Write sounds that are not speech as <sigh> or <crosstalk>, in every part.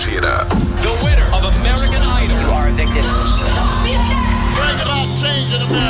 gira. The winner of American Idol. You are evicted. Bring about change in America.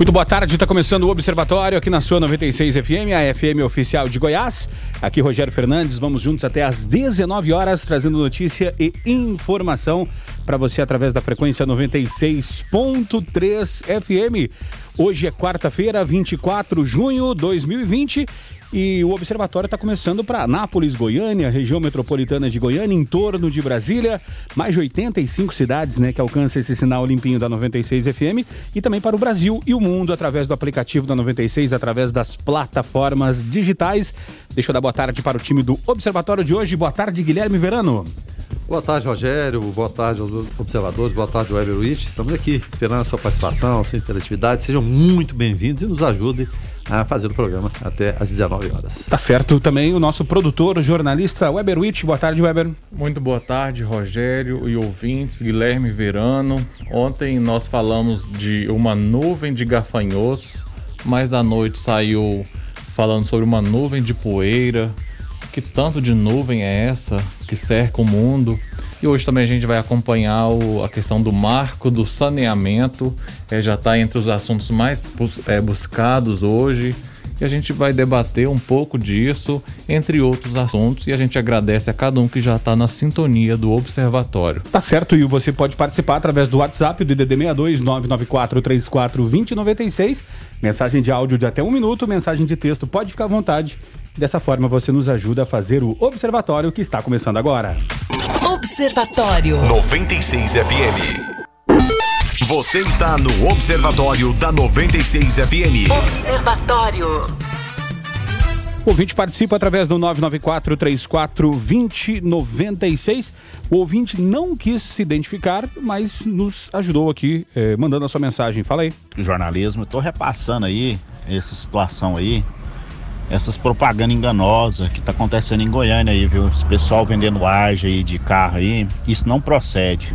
Muito boa tarde, está começando o Observatório aqui na sua 96 FM, a FM oficial de Goiás. Aqui Rogério Fernandes, vamos juntos até às 19 horas, trazendo notícia e informação para você através da frequência 96.3 FM. Hoje é quarta-feira, 24 de junho de 2020 e o observatório está começando para Anápolis, Goiânia, região metropolitana de Goiânia, em torno de Brasília, mais de 85 cidades né, que alcançam esse sinal limpinho da 96 FM e também para o Brasil e o mundo através do aplicativo da 96, através das plataformas digitais. Deixa eu dar boa tarde para o time do Observatório de hoje. Boa tarde, Guilherme Verano. Boa tarde, Rogério. Boa tarde aos observadores. Boa tarde, Weber Witt. Estamos aqui esperando a sua participação, a sua interatividade. Sejam muito bem-vindos e nos ajudem a fazer o programa até às 19 horas. Tá certo. Também o nosso produtor, jornalista Weber Witt. Boa tarde, Weber. Muito boa tarde, Rogério e ouvintes, Guilherme Verano. Ontem nós falamos de uma nuvem de gafanhotos, mas à noite saiu falando sobre uma nuvem de poeira. Que tanto de nuvem é essa que cerca o mundo? E hoje também a gente vai acompanhar o, a questão do marco do saneamento, é, já está entre os assuntos mais é, buscados hoje. E a gente vai debater um pouco disso, entre outros assuntos, e a gente agradece a cada um que já está na sintonia do Observatório. Tá certo, e você pode participar através do WhatsApp do DDD 62 994 34 2096. Mensagem de áudio de até um minuto, mensagem de texto, pode ficar à vontade. Dessa forma você nos ajuda a fazer o Observatório que está começando agora. Observatório 96 FM. Você está no Observatório da 96 FM. Observatório. O ouvinte participa através do 994 34 2096. O ouvinte não quis se identificar, mas nos ajudou aqui, eh, mandando a sua mensagem. Fala aí. Jornalismo, eu tô repassando aí essa situação aí, essas propagandas enganosas que tá acontecendo em Goiânia aí, viu? Esse pessoal vendendo ágio aí de carro aí, isso não procede.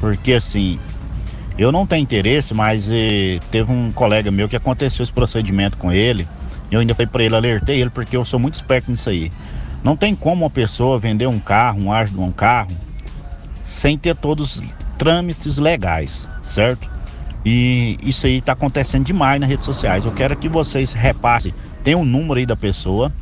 Porque assim, eu não tenho interesse, mas eh, teve um colega meu que aconteceu esse procedimento com ele. Eu ainda falei para ele, alertei ele, porque eu sou muito esperto nisso aí. Não tem como uma pessoa vender um carro, um ágio de um carro, sem ter todos os trâmites legais, certo? E isso aí está acontecendo demais nas redes sociais. Eu quero que vocês repassem, tem um número aí da pessoa,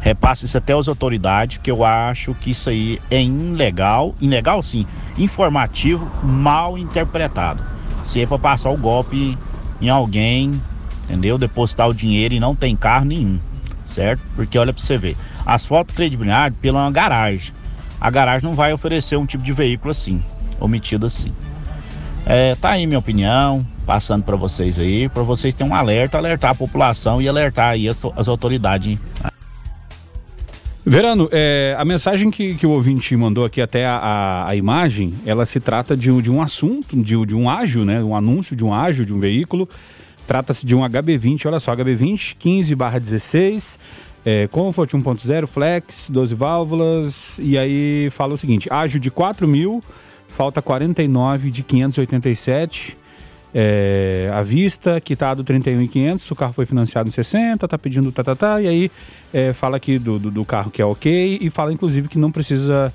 repasse isso até as autoridades, que eu acho que isso aí é ilegal, ilegal sim, informativo, mal interpretado. Se é para passar o golpe em alguém, entendeu? Depositar o dinheiro e não tem carro nenhum, certo? Porque olha para você ver, as fotos credibilidade pela garagem. A garagem não vai oferecer um tipo de veículo assim, omitido assim. É, tá aí minha opinião, passando para vocês aí, para vocês terem um alerta, alertar a população e alertar aí as, as autoridades. Verano, é, a mensagem que, que o ouvinte mandou aqui até a, a, a imagem, ela se trata de, um- de um assunto, de, de um ágio, né? Um anúncio de um ágio, de um veículo. Trata-se de um HB20, olha só, HB20 15 16, é, Comfort 1.0, Flex, 12 válvulas, e aí fala o seguinte, ágio de 4 mil, falta 49 de 587, é, à vista, quitado 31.500, o carro foi financiado em 60, tá pedindo tá, tá, tá, e aí é, fala aqui do, do, do carro que é ok e fala inclusive que não precisa,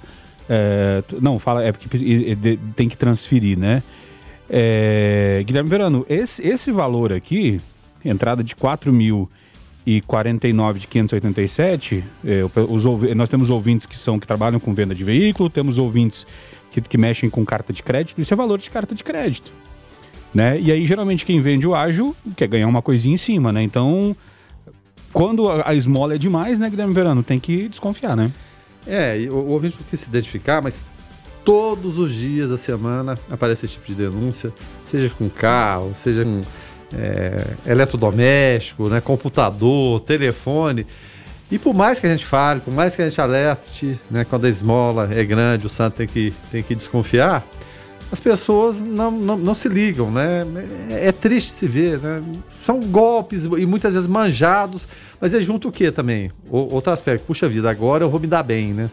é, não, fala é e- e de- tem que transferir, né? É, Guilherme Verano, esse, esse valor aqui, entrada de 4 mil e 49 de 587, é, os, nós temos ouvintes que são que trabalham com venda de veículo, temos ouvintes que, que mexem com carta de crédito, isso é valor de carta de crédito né? E aí, geralmente, quem vende o ágil quer ganhar uma coisinha em cima, né? Então, quando a, a esmola é demais, né, Guilherme Verano, tem que desconfiar, né? É, o, o ouvinte quis se identificar, mas todos os dias da semana aparece esse tipo de denúncia, seja com carro, seja com é, eletrodoméstico, né, computador, telefone. E por mais que a gente fale, por mais que a gente alerte, né, quando a esmola é grande, o santo tem que, tem que desconfiar, as pessoas não, não, não se ligam, né? É, é triste se ver, né? São golpes e muitas vezes manjados, mas é junto o que também? O, outro aspecto, puxa vida, agora eu vou me dar bem, né?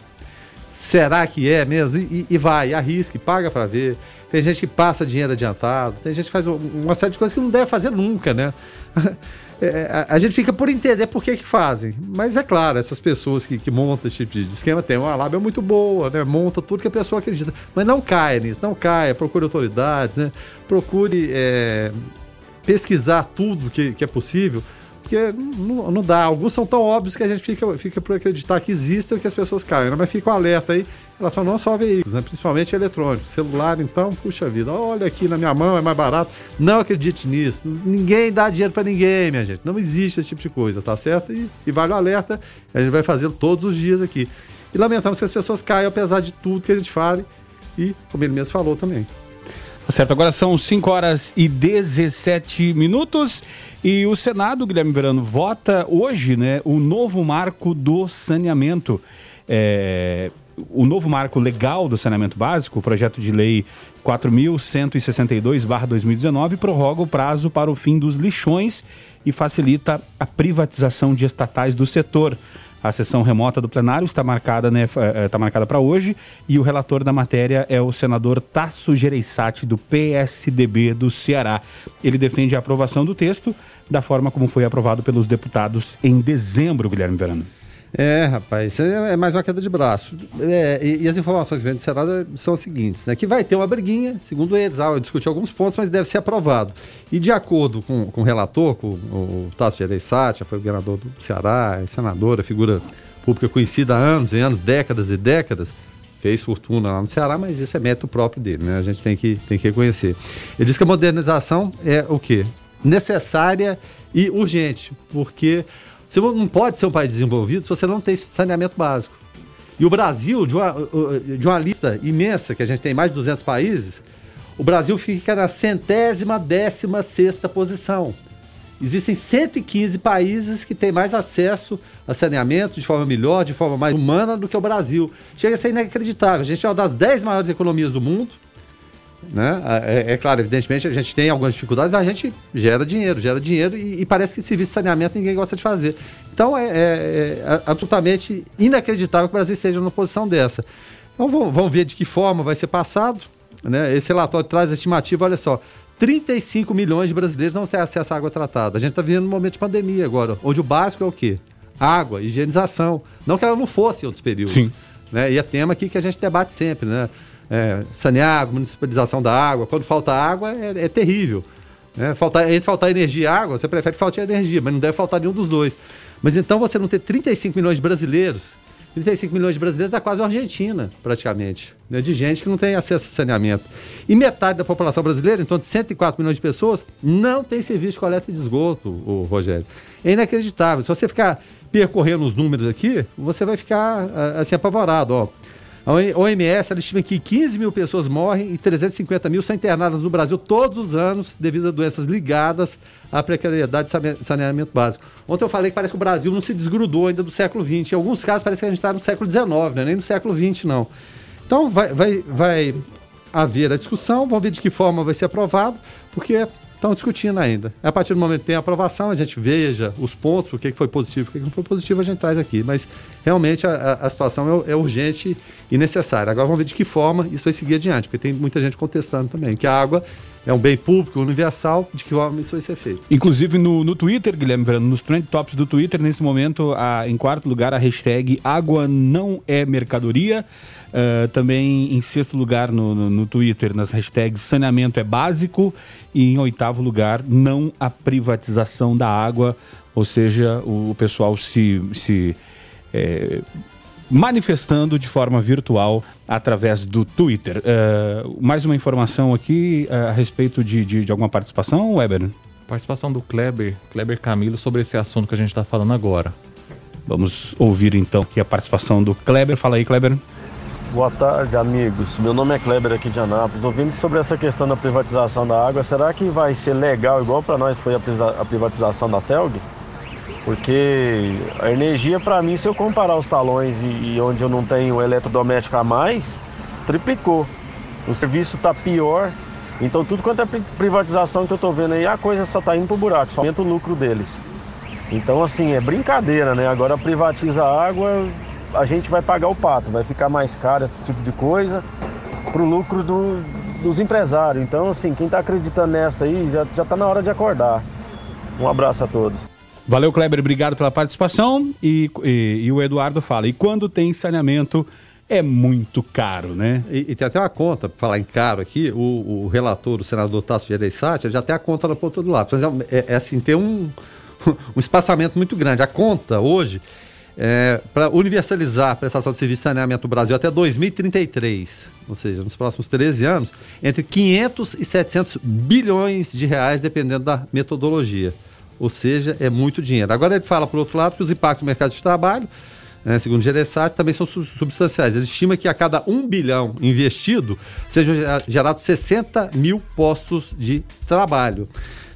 Será que é mesmo? E, e vai, arrisque, paga para ver. Tem gente que passa dinheiro adiantado, tem gente que faz uma série de coisas que não deve fazer nunca, né? <laughs> É, a, a, gente fica por entender por que que fazem. Mas é claro, essas pessoas que, que montam esse tipo de esquema têm uma lábia muito boa, né? Monta tudo que a pessoa acredita. Mas não caia nisso, não caia, procure autoridades, né? Procure é, pesquisar tudo que, que é possível porque não, não, dá. Alguns são tão óbvios que a gente fica, fica por acreditar que existem e que as pessoas caem. Né? Mas fica um alerta aí em relação não só a veículos, né? principalmente eletrônicos. Celular, então, puxa vida, olha aqui na minha mão, é mais barato. Não acredite nisso. Ninguém dá dinheiro para ninguém, minha gente. Não existe esse tipo de coisa, tá certo? E, e vale o alerta. A gente vai fazê-lo todos os dias aqui. E lamentamos que as pessoas caiam, apesar de tudo que a gente fale. E, como ele mesmo falou também. Tá certo, agora são 5 horas e 17 minutos e o Senado, Guilherme Verano, vota hoje né, o novo marco do saneamento. É, o novo marco legal do saneamento básico, o projeto de lei 4.162-2019, prorroga o prazo para o fim dos lixões e facilita a privatização de estatais do setor. A sessão remota do plenário está marcada, né, eh, está marcada para hoje e o relator da matéria é o senador Tasso Gereissati, do PSDB do Ceará. Ele defende a aprovação do texto da forma como foi aprovado pelos deputados em dezembro, Guilherme Verano. É, rapaz, é, é mais uma queda de braço. É, e, e, as informações vêm do Senado são as seguintes, né? Que vai ter uma briguinha, segundo eles, ah, eu discuti alguns pontos, mas deve ser aprovado. E de acordo com, com o relator, com o Tasso Gereissati, foi o governador do Ceará, é senadora, figura pública conhecida há anos e anos, décadas e décadas, fez fortuna lá no Ceará, mas isso é mérito próprio dele, né? A gente tem que, tem que reconhecer. Ele diz que a modernização é o quê? Necessária e urgente, porque você não pode ser um país desenvolvido se você não tem saneamento básico. E o Brasil, de uma, de uma lista imensa, que a gente tem mais de 200 países, o Brasil fica na centésima décima sexta posição. Existem 115 países que têm mais acesso a saneamento de forma melhor, de forma mais humana do que o Brasil. Chega a ser inacreditável. A gente é uma das 10 maiores economias do mundo, né? É, é, claro, evidentemente a gente tem algumas dificuldades, mas a gente gera dinheiro, gera dinheiro e, e parece que serviço de saneamento ninguém gosta de fazer. Então é, é, é absolutamente inacreditável que o Brasil esteja numa posição dessa. Então vamos, vamos ver de que forma vai ser passado. Né? Esse relatório traz a estimativa, olha só, 35 milhões de brasileiros não têm acesso à água tratada. A gente está vivendo um momento de pandemia agora, onde o básico é o quê? Água, higienização. Não que ela não fosse em outros períodos. Sim. Né? E é tema aqui que a gente debate sempre, né? É, sanear, municipalização da água. Quando falta água, é, é terrível. Né? Faltar, entre faltar energia e água, você prefere que falte energia, mas não deve faltar nenhum dos dois. Mas então você não ter 35 milhões de brasileiros, 35 milhões de brasileiros dá quase uma Argentina, praticamente, né? de gente que não tem acesso a saneamento. E metade da população brasileira, então de 104 milhões de pessoas, não tem serviço de coleta de esgoto, o Rogério. É inacreditável. Se você ficar percorrendo os números aqui, você vai ficar assim apavorado. Ó. A OMS estima que 15 mil pessoas morrem e 350 mil são internadas no Brasil todos os anos devido a doenças ligadas à precariedade de saneamento básico. Ontem eu falei que parece que o Brasil não se desgrudou ainda do século XX. Em alguns casos parece que a gente está no século XIX, né? nem no século XX, não. Então vai, vai, vai haver a discussão, vamos ver de que forma vai ser aprovado, porque estão discutindo ainda. A partir do momento que tem aprovação, a gente veja os pontos, o que foi positivo, o que não foi positivo, a gente traz aqui. Mas realmente a, a situação é, é, urgente e necessária. Agora vamos ver de que forma isso vai seguir adiante, porque tem muita gente contestando também que a água é um bem público, universal, de que forma isso vai ser feito. Inclusive no, no Twitter, Guilherme Verano, nos trend tops do Twitter, nesse momento, a, em quarto lugar, a hashtag água não é mercadoria. Uh, também em sexto lugar no, no, no, Twitter, nas hashtags saneamento é básico. E em oitavo lugar, não a privatização da água. Ou seja, o, o pessoal se, se é, manifestando de forma virtual através do Twitter. Uh, mais uma informação aqui uh, a respeito de, de, de, alguma participação, Weber? Participação do Kleber, Kleber Camilo, sobre esse assunto que a gente está falando agora. Vamos ouvir então aqui a participação do Kleber. Fala aí, Kleber. Boa tarde, amigos. Meu nome é Kleber aqui de Anápolis. Ouvindo sobre essa questão da privatização da água, será que vai ser legal igual para nós foi a privatização da CELG? Porque a energia, para mim, se eu comparar os talões e, e, onde eu não tenho eletrodoméstico a mais, triplicou. o serviço está pior. Então tudo quanto é pri- privatização que eu estou vendo aí, a coisa só está indo pro buraco, só aumenta o lucro deles. Então assim, é brincadeira, né? Agora privatiza a água, a gente vai pagar o pato, vai ficar mais caro esse tipo de coisa pro lucro do- dos empresários. Então assim, quem está acreditando nessa aí, já, já tá na hora de acordar. Um abraço a todos. Valeu, Kleber, obrigado pela participação. E, e- e o Eduardo fala: e quando tem saneamento é muito caro, né? E, e tem até uma conta, para falar em caro aqui, o, o relator, o senador Tasso Gereissati, já tem a conta na ponta do lápis. É, é- é assim, tem um, <laughs> um espaçamento muito grande. A conta hoje, para universalizar a prestação de serviço de saneamento no Brasil até 2033, ou seja, nos próximos 13 anos, entre 500 e 700 bilhões de reais, dependendo da metodologia. Ou seja, é muito dinheiro. Agora ele fala, por outro lado, que os impactos no mercado de trabalho né, segundo o Gereissati, também são su- substanciais. Ele estima que a cada um bilhão investido sejam gera- gerados 60 mil postos de trabalho.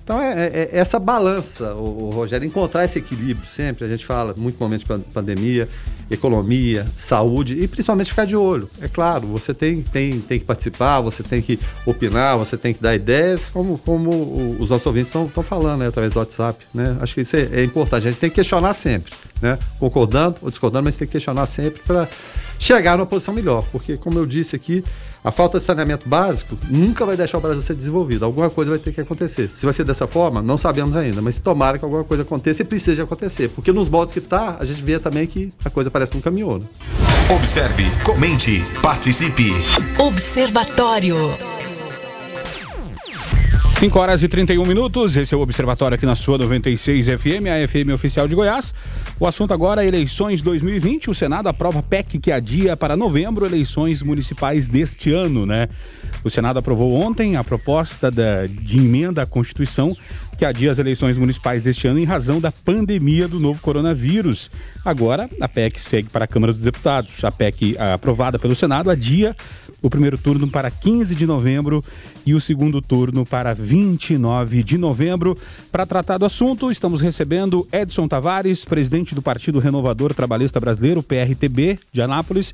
Então é, é- é essa balança, o, Rogério, encontrar esse equilíbrio sempre. A gente fala muito momento de pan- pandemia, economia, saúde e principalmente ficar de olho. É claro, você tem, tem, tem que participar, você tem que opinar, você tem que dar ideias, como, como os nossos ouvintes estão falando né, através do WhatsApp. Né? Acho que isso é, é importante. A gente tem que questionar sempre, né? concordando ou discordando, mas tem que questionar sempre para chegar numa posição melhor. Porque, como eu disse aqui, a falta de saneamento básico nunca vai deixar o Brasil ser desenvolvido. Alguma coisa vai ter que acontecer. Se vai ser dessa forma, não sabemos ainda, mas tomara que alguma coisa aconteça e precise acontecer. Porque nos moldes que está, a gente vê também que a coisa parece que não caminhou. Né? Observe, comente, participe. Observatório. 5 horas e 31 minutos, esse é o Observatório aqui na sua 96 FM, a FM oficial de Goiás. O assunto agora é eleições 2020. O Senado aprova PEC que adia para novembro eleições municipais deste ano, né? O Senado aprovou ontem a proposta da- de emenda à Constituição que adia as eleições municipais deste ano em razão da pandemia do novo coronavírus. Agora, a PEC segue para a Câmara dos Deputados. A PEC aprovada pelo Senado adia o primeiro turno para 15 de novembro e o segundo turno para 29 de novembro. Para tratar do assunto, estamos recebendo Edson Tavares, presidente do Partido Renovador Trabalhista Brasileiro, PRTB, de Anápolis,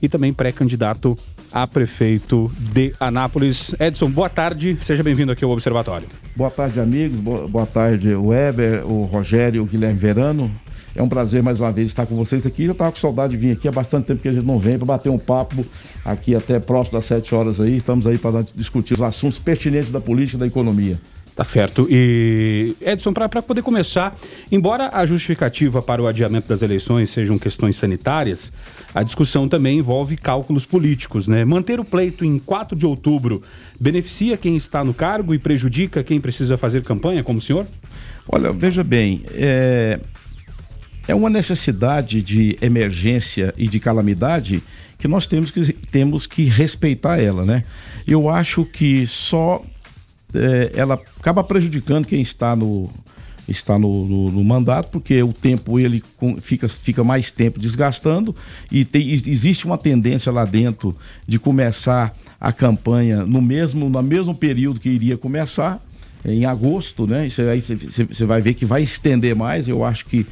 e também pré-candidato a prefeito de Anápolis. Edson, boa tarde, seja bem-vindo aqui ao Observatório. Boa tarde, amigos. Boa, tarde, o Weber, o Rogério o Guilherme Verano. É um prazer mais uma vez estar com vocês aqui. Eu estava com saudade de vir aqui há bastante tempo que a gente não vem para bater um papo aqui até próximo das 7 horas aí. Estamos aí para discutir os assuntos pertinentes da política e da economia. Tá certo. E, Edson, para poder começar, embora a justificativa para o adiamento das eleições sejam questões sanitárias, a discussão também envolve cálculos políticos, né? Manter o pleito em 4 de outubro beneficia quem está no cargo e prejudica quem precisa fazer campanha, como o senhor? Olha, veja bem, é, é uma necessidade de emergência e de calamidade que nós temos que, temos que respeitar ela, né? Eu acho que só é, ela acaba prejudicando quem está no está no, no- no mandato porque o tempo ele fica, fica mais tempo desgastando e tem- ex- existe uma tendência lá dentro de começar a campanha no mesmo no mesmo período que iria começar em agosto, né? Isso aí você vai ver que vai estender mais. Eu acho que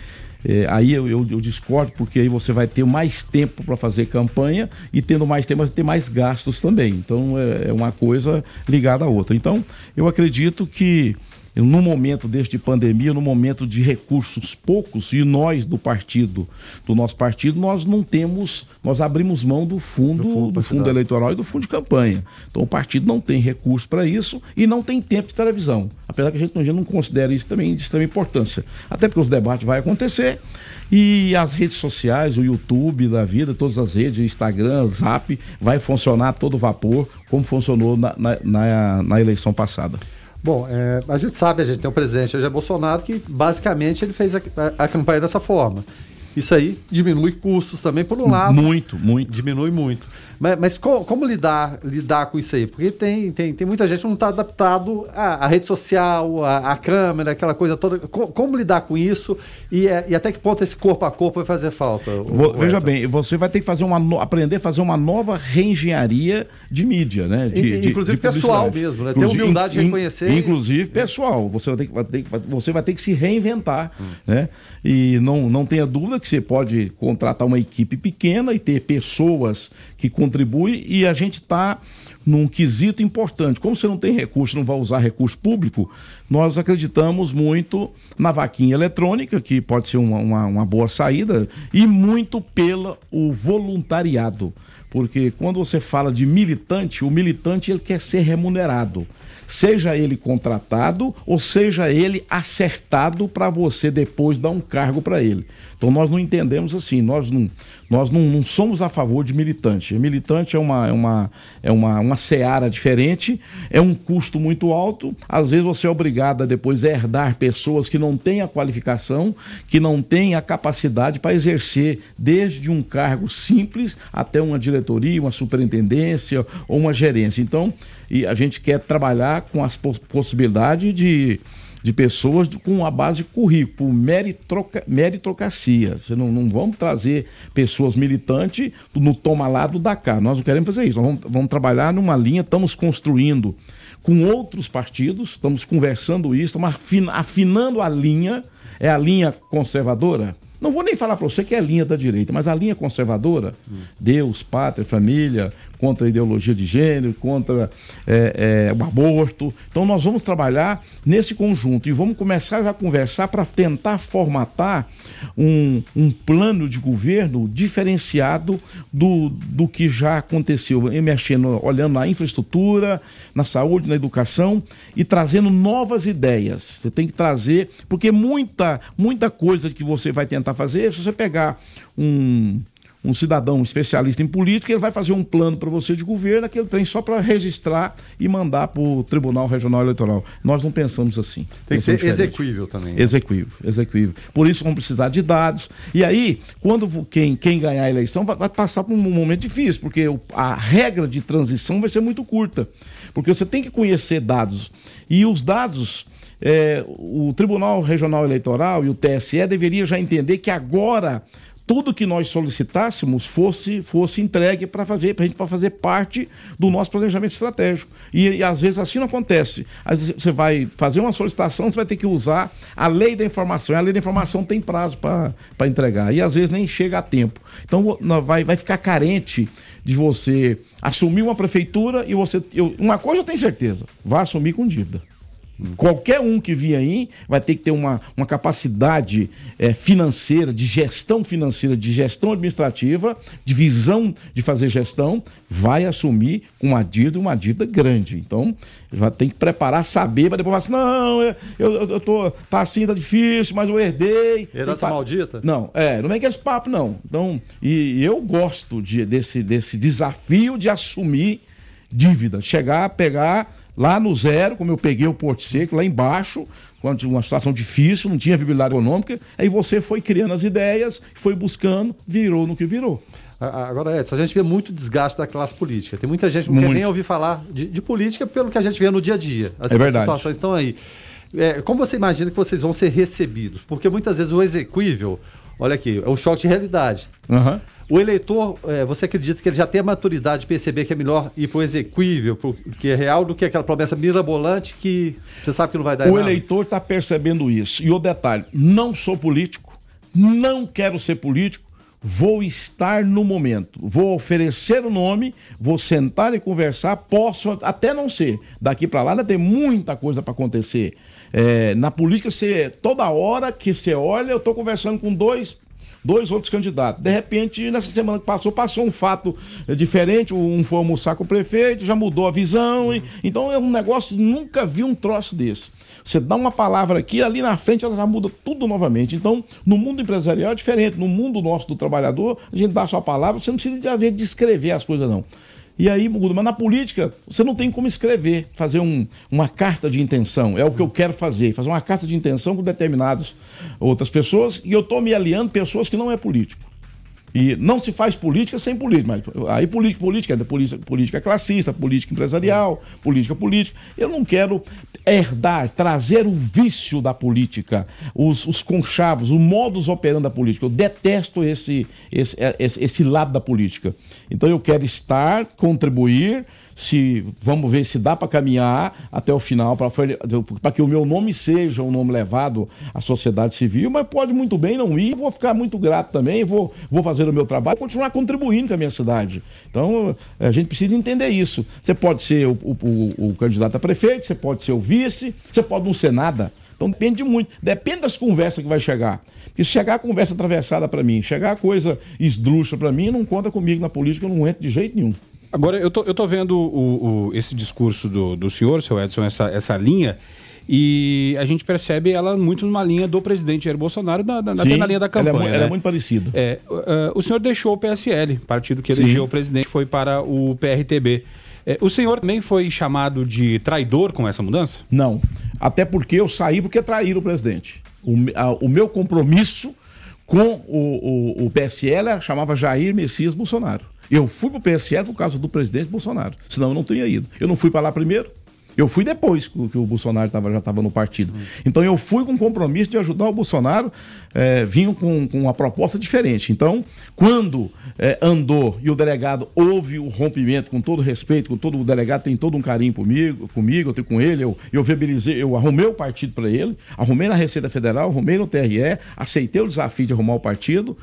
é, aí eu, eu- eu discordo, porque aí você vai ter mais tempo para fazer campanha e tendo mais tempo, vai ter mais gastos também. Então é, é uma coisa ligada à outra. Então eu acredito que no momento deste pandemia, no momento de recursos poucos, e nós do partido, do nosso partido, nós não temos, nós abrimos mão do fundo, do fundo, partidário. eleitoral e do fundo de campanha. Então o partido não tem recurso para isso e não tem tempo de televisão. Apesar que a gente, a gente não considera isso também de extrema importância. Até porque os debates vão acontecer e as redes sociais, o YouTube da vida, todas as redes, Instagram, Zap, vai funcionar a todo vapor, como funcionou na, na, na- na eleição passada. Bom, é, a gente sabe, a gente tem um presidente Jair Bolsonaro que basicamente ele fez a, a- a campanha dessa forma. Isso aí diminui custos também, por um lado. Muito, muito. Diminui muito. Mas, mas co- como, lidar, lidar com isso aí? Porque tem, tem, tem muita gente que não está adaptado à, à rede social, à, à câmera, aquela coisa toda. Co- como lidar com isso e, é, e até que ponto esse corpo a corpo vai fazer falta? o- o Veja Edson? bem, você vai ter que fazer uma aprender a fazer uma nova reengenharia de mídia, né? De- de- inclusive de pessoal mesmo, né? Ter humildade de in- reconhecer e- Inclusive pessoal, você vai ter que, vai ter que- você vai ter que se reinventar, Hum. né? E não, não tenha dúvida que você pode contratar uma equipe pequena e ter pessoas que contribuem e a gente está num quesito importante. Como você não tem recurso, não vai usar recurso público, nós acreditamos muito na vaquinha eletrônica, que pode ser uma, uma, uma boa saída, e muito pelo o voluntariado. Porque quando você fala de militante, o militante ele quer ser remunerado. Seja ele contratado ou seja ele acertado para você depois dar um cargo para ele. Então nós não entendemos assim, nós não, nós não, não, somos a favor de militante. Militante é uma, é, uma, é uma, uma seara diferente, é um custo muito alto. Às vezes você é obrigado a depois herdar pessoas que não têm a qualificação, que não têm a capacidade para exercer desde um cargo simples até uma diretoria, uma superintendência ou uma gerência. Então, e a gente quer trabalhar com as possibilidades de de pessoas com a base de currículo, meritroca, meritocracia. Você não, não vamos trazer pessoas militantes no toma lá do Dakar. Nós não queremos fazer isso. Nós vamos, vamos trabalhar numa linha, estamos construindo com outros partidos, estamos conversando isso, estamos afinando a linha. É a linha conservadora? Não vou nem falar para você que é a linha da direita, mas a linha conservadora, hum. Deus, pátria, família, contra a ideologia de gênero, contra é, é, o aborto. Então nós vamos trabalhar nesse conjunto e vamos começar a conversar para tentar formatar um, um plano de governo diferenciado do, do que já aconteceu, mexendo, olhando na infraestrutura, na saúde, na educação e trazendo novas ideias. Você tem que trazer, porque muita, muita coisa que você vai tentar fazer, se você pegar um um cidadão especialista em política, ele vai fazer um plano para você de governo, aquele trem só para registrar e mandar para o Tribunal Regional Eleitoral. Nós não pensamos assim. Tem que ser diferente. execuível também. Né? Execuível, execuível. Por isso vamos precisar de dados. E aí, quando quem, quem ganhar a eleição vai, vai passar por um momento difícil, porque a regra de transição vai ser muito curta. Porque você tem que conhecer dados. E os dados. É, o Tribunal Regional Eleitoral e o TSE deveria já entender que agora tudo que nós solicitássemos fosse, fosse entregue para fazer, para a gente para fazer parte do nosso planejamento estratégico. E, e, às vezes assim não acontece. Às vezes você vai fazer uma solicitação, você vai ter que usar a lei da informação. E a lei da informação tem prazo para entregar. E às vezes nem chega a tempo. Então vai, vai ficar carente de você assumir uma prefeitura e você. Eu, uma coisa eu tenho certeza, vai assumir com dívida. Qualquer um que vier aí vai ter que ter uma, uma capacidade é, financeira, de gestão financeira, de gestão administrativa, de visão de fazer gestão, vai assumir uma dívida, uma dívida grande. Então, já tem que preparar, saber, para depois falar assim: não, eu, eu, eu tô, tá assim, tá difícil, mas eu herdei. Herança maldita? Não, é, não vem com esse papo, não. Então, e eu gosto de, desse, desse desafio de assumir dívida, chegar, pegar lá no zero, como eu peguei o Porto Seco, lá embaixo, quando tinha uma situação difícil, não tinha viabilidade econômica, aí você foi criando as ideias, foi buscando, virou no que virou. Agora, Edson, a gente vê muito desgaste da classe política. Tem muita gente que não muito. quer nem ouvir falar de, de, política pelo que a gente vê no dia a dia. As, é situações estão aí. É, como você imagina que vocês vão ser recebidos? Porque muitas vezes o execuível, olha aqui, é um choque de realidade. Uhum. O eleitor, é, você acredita que ele já tem a maturidade de perceber que é melhor ir para o execuível, que é real, do que aquela promessa mirabolante que você sabe que não vai dar O nada. eleitor está percebendo isso. E o detalhe, não sou político, não quero ser político, vou estar no momento, vou oferecer o nome, vou sentar e conversar, posso até não ser. Daqui para lá ainda tem muita coisa para acontecer. É, na política, você, toda hora que você olha, eu estou conversando com dois dois outros candidatos. De repente, nessa semana que passou, passou um fato diferente, um foi almoçar com o prefeito, já mudou a visão. E, então é um negócio, nunca vi um troço desse. Você dá uma palavra aqui, ali na frente ela já muda tudo novamente. Então, no mundo empresarial é diferente. No mundo nosso do trabalhador, a gente dá a sua palavra, você não precisa de haver de escrever as coisas, não. E aí muda. Mas na política, você não tem como escrever, fazer um, uma carta de intenção. É o que eu quero fazer, fazer uma carta de intenção com determinadas outras pessoas. E eu estou me aliando pessoas que não é político. E não se faz política sem política. Mas aí política, política política, política classista, política empresarial, política política. Eu não quero herdar, trazer o vício da política, os, os conchavos, o modus operandi da política. Eu detesto esse, esse, esse, esse lado da política. Então eu quero estar, contribuir, se vamos ver se dá para caminhar até o final para que o meu nome seja um nome levado à sociedade civil, mas pode muito bem não ir. Vou ficar muito grato também, vou, vou fazer o meu trabalho, continuar contribuindo com a minha cidade. Então a gente precisa entender isso. Você pode ser o, o, o candidato a prefeito, você pode ser o vice, você pode não ser nada. Então depende muito, depende das conversas que vai chegar. Porque se chegar a conversa atravessada para mim, chegar a coisa esdrúxula para mim, não conta comigo na política, eu não entro de jeito nenhum. Agora, eu tô, eu tô vendo o, o, esse discurso do, do senhor, seu Edson, essa, essa linha, e a gente percebe ela muito numa linha do presidente Jair Bolsonaro, na, na, Sim, até na linha da campanha. Ela é, né? ela é muito parecida. É, uh, o senhor deixou o PSL, partido que Sim. elegeu o presidente, foi para o PRTB. É, o senhor também foi chamado de traidor com essa mudança? Não. Até porque eu saí porque traíram o presidente. O, a, o meu compromisso com o, o, o PSL chamava Jair Messias Bolsonaro. Eu fui pro PSL por causa do presidente Bolsonaro. Senão eu não teria ido. Eu não fui para lá primeiro. Eu fui depois que o Bolsonaro tava, já estava no partido. Então eu fui com o compromisso de ajudar o Bolsonaro, é, com, com uma proposta diferente. Então, quando é, andou e o delegado houve o rompimento, com todo respeito, com todo o delegado tem todo um carinho comigo, comigo eu tenho com ele, eu, eu viabilizei, eu arrumei o partido para ele, arrumei na Receita Federal, arrumei no TRE, aceitei o desafio de arrumar o partido.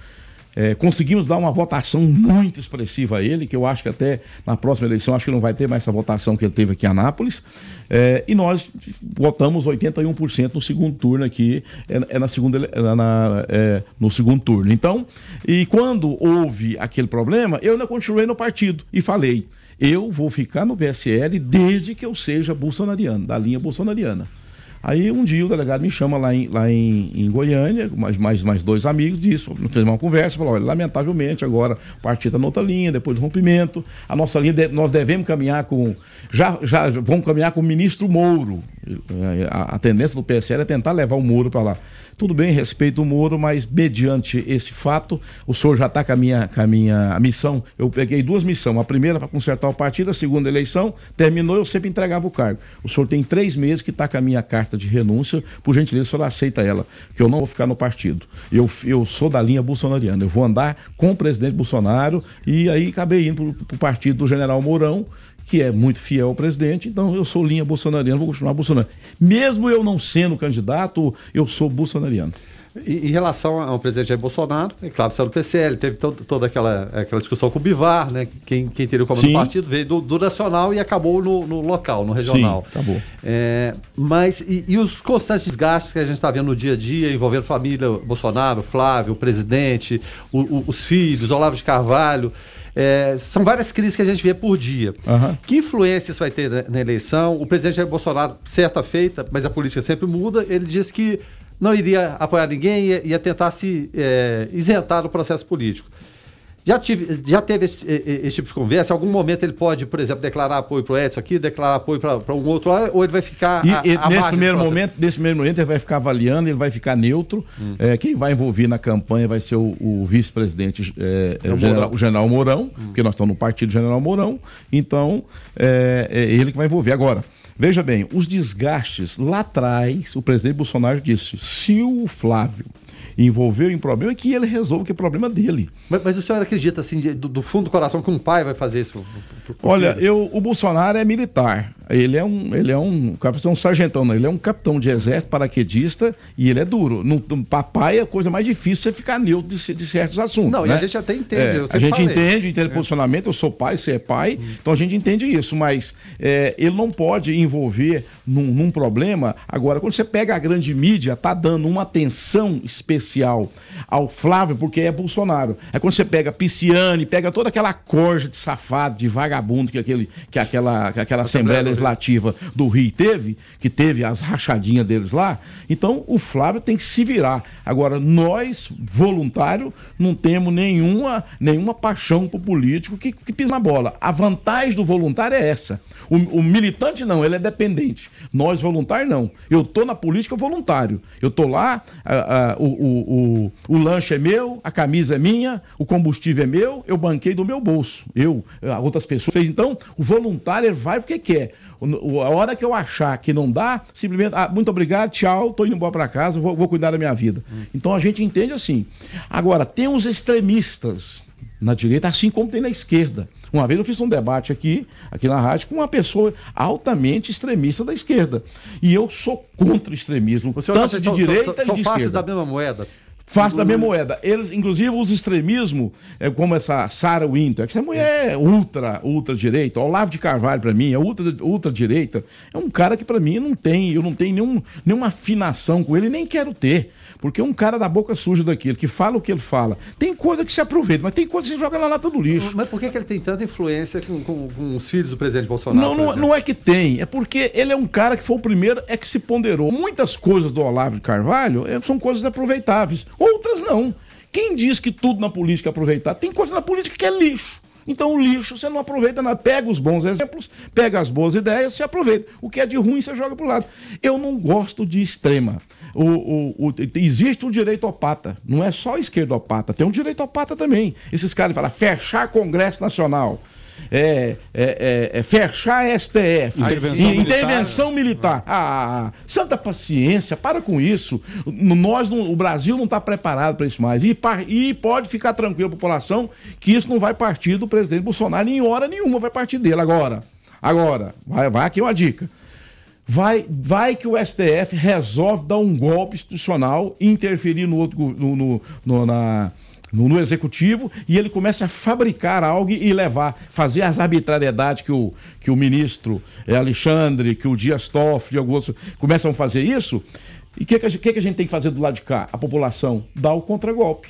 É, conseguimos dar uma votação muito expressiva a ele, que eu acho que até na próxima eleição acho que não vai ter mais essa votação que ele teve aqui em Anápolis. É, e nós votamos 81% no segundo turno aqui, é, é na segunda, é na, é, no segundo turno. Então, e quando houve aquele problema, eu ainda continuei no partido e falei: eu vou ficar no PSL desde que eu seja bolsonariano, da linha bolsonariana. Aí um dia o delegado me chama lá em, lá em, em Goiânia, mais, mais, mais dois amigos disso, fez uma conversa, falou, olha, lamentavelmente agora o partido está na outra linha, depois do rompimento, a nossa linha, de, nós devemos caminhar com, já, já vamos caminhar com o ministro Mouro, a, a tendência do PSL é tentar levar o Moro para lá. Tudo bem, respeito o Moro, mas mediante esse fato, o senhor já está com a minha, com a minha missão. Eu peguei duas missões. A primeira para consertar o partido, a segunda eleição, terminou, eu sempre entregava o cargo. O senhor tem três meses que está com a minha carta de renúncia, por gentileza, o senhor aceita ela, que eu não vou ficar no partido. Eu, eu sou da linha bolsonariana, eu vou andar com o presidente Bolsonaro e aí acabei indo para o partido do general Mourão, que é muito fiel ao presidente, então eu sou linha bolsonariana, vou continuar bolsonaro. Mesmo eu não sendo candidato, eu sou bolsonariano. Em relação ao presidente Jair Bolsonaro, é claro, saiu do PCL, teve to, toda aquela, aquela discussão com o Bivar, né? Quem, quem teria o comando do partido veio do, do, nacional e acabou no, no local, no regional. Sim, acabou. É, mas, e, e, os constantes desgastes que a gente está vendo no dia a dia, envolvendo família Bolsonaro, Flávio, o presidente, o, o, os filhos, Olavo de Carvalho. É, são várias crises que a gente vê por dia. Uhum. Que influência isso vai ter na, na eleição? O presidente Jair Bolsonaro, certa feita, mas a política sempre muda, ele disse que não iria apoiar ninguém, ia, ia tentar se é, isentar do processo político. Já, tive, já teve esse, esse, tipo de conversa? Em algum momento ele pode, por exemplo, declarar apoio para o Edson aqui, declarar apoio para um outro, ou ele vai ficar. E, a, a nesse, primeiro momento, nesse primeiro momento, ele vai ficar avaliando, ele vai ficar neutro. Hum. É, quem vai envolver na campanha vai ser o, o vice-presidente, é, é, o, general, o, general, Mourão, hum. porque nós estamos no partido General Mourão. Então, é, ele que vai envolver. Agora. Veja bem, os desgastes lá atrás, o presidente Bolsonaro disse: se o Flávio envolveu em problema, que ele resolva que é problema dele. Mas, mas o senhor acredita, assim, do, do, fundo do coração, que um pai vai fazer isso? Pro, pro Olha, eu, o Bolsonaro é militar. Ele é um, ele é um, é um sargentão, não. ele é um capitão de exército, paraquedista, e ele é duro. No papai é a coisa mais difícil é ficar neutro de, de certos assuntos. Não, né? e a gente até entende. É, a gente falei. entende, entende é. posicionamento. Eu sou pai, você é pai, hum. então a gente entende isso. Mas é, ele não pode envolver num, num, problema. Agora, quando você pega a grande mídia, tá dando uma atenção especial ao Flávio, porque é Bolsonaro. É quando você pega Pisciane, pega toda aquela corja de safado, de vagabundo que, aquele, que aquela, que aquela Assembleia Legislativa do Rio teve, que teve as rachadinhas deles lá. Então, o Flávio tem que se virar. Agora, nós, voluntário, não temos nenhuma, nenhuma paixão pro político que, que pisa na bola. A vantagem do voluntário é essa. O, o, militante não, ele é dependente. Nós, voluntários, não. Eu tô na política voluntário. Eu tô lá, a, a, o, o, o, lanche é meu, a camisa é minha, o combustível é meu, eu banquei do meu bolso. Eu, outras pessoas. Então, o voluntário vai porque quer. A hora que eu achar que não dá, simplesmente, ah, muito obrigado, tchau, tô indo embora para casa, vou, vou, cuidar da minha vida. Hum. Então a gente entende assim. Agora, tem os extremistas na direita, assim como tem na esquerda. Uma vez eu fiz um debate aqui, aqui na rádio, com uma pessoa altamente extremista da esquerda. E eu sou contra o extremismo, O tanto de são, direita são, e são de faces esquerda. da mesma moeda? Face da mesma moeda. Eles, inclusive, os extremismos, é, como essa Sarah Winter, que essa mulher é ultra, ultra direita. Olavo de Carvalho, pra mim, é ultra, ultra direita. É um cara que, pra mim, não tem, eu não tenho nenhum, nenhuma afinação com ele, nem quero ter. Porque é um cara da boca suja daquele, que fala o que ele fala. Tem coisa que se aproveita, mas tem coisa que se joga na lata do lixo. Mas por que, que ele tem tanta influência com, com- com os filhos do presidente Bolsonaro? Não, não, não é que tem, é porque ele é um cara que foi o primeiro é que se ponderou. Muitas coisas do Olavo de Carvalho eh, são coisas aproveitáveis, outras não. Quem diz que tudo na política é aproveitável? Tem coisa na política que é lixo. Então o lixo você não aproveita nada. Pega os bons exemplos, pega as boas ideias, se aproveita. O que é de ruim você joga pro lado. Eu não gosto de extrema. O, o- o- existe um direitopata. Não é só esquerdopata, tem um direitopata também. Esses caras falam fechar Congresso Nacional. É, é, é, é fechar STF. Intervenção E- militar. intervenção militar. Ah, santa paciência, para com isso. Nós, não- o Brasil não está preparado para isso mais. E, e pode ficar tranquilo, população, que isso não vai partir do presidente Bolsonaro em hora nenhuma, vai partir dele. Agora, agora, vai, vai aqui uma dica. Vai, vai que o STF resolve dar um golpe institucional, interferir no outro no, no, no- na, no, no executivo e ele começa a fabricar algo e levar, fazer as arbitrariedades que o, que o ministro eh, Alexandre, que o Dias Toffoli e alguns começam a fazer isso. E o que, gente- que que a gente tem que fazer do lado de cá? A população dá o contragolpe.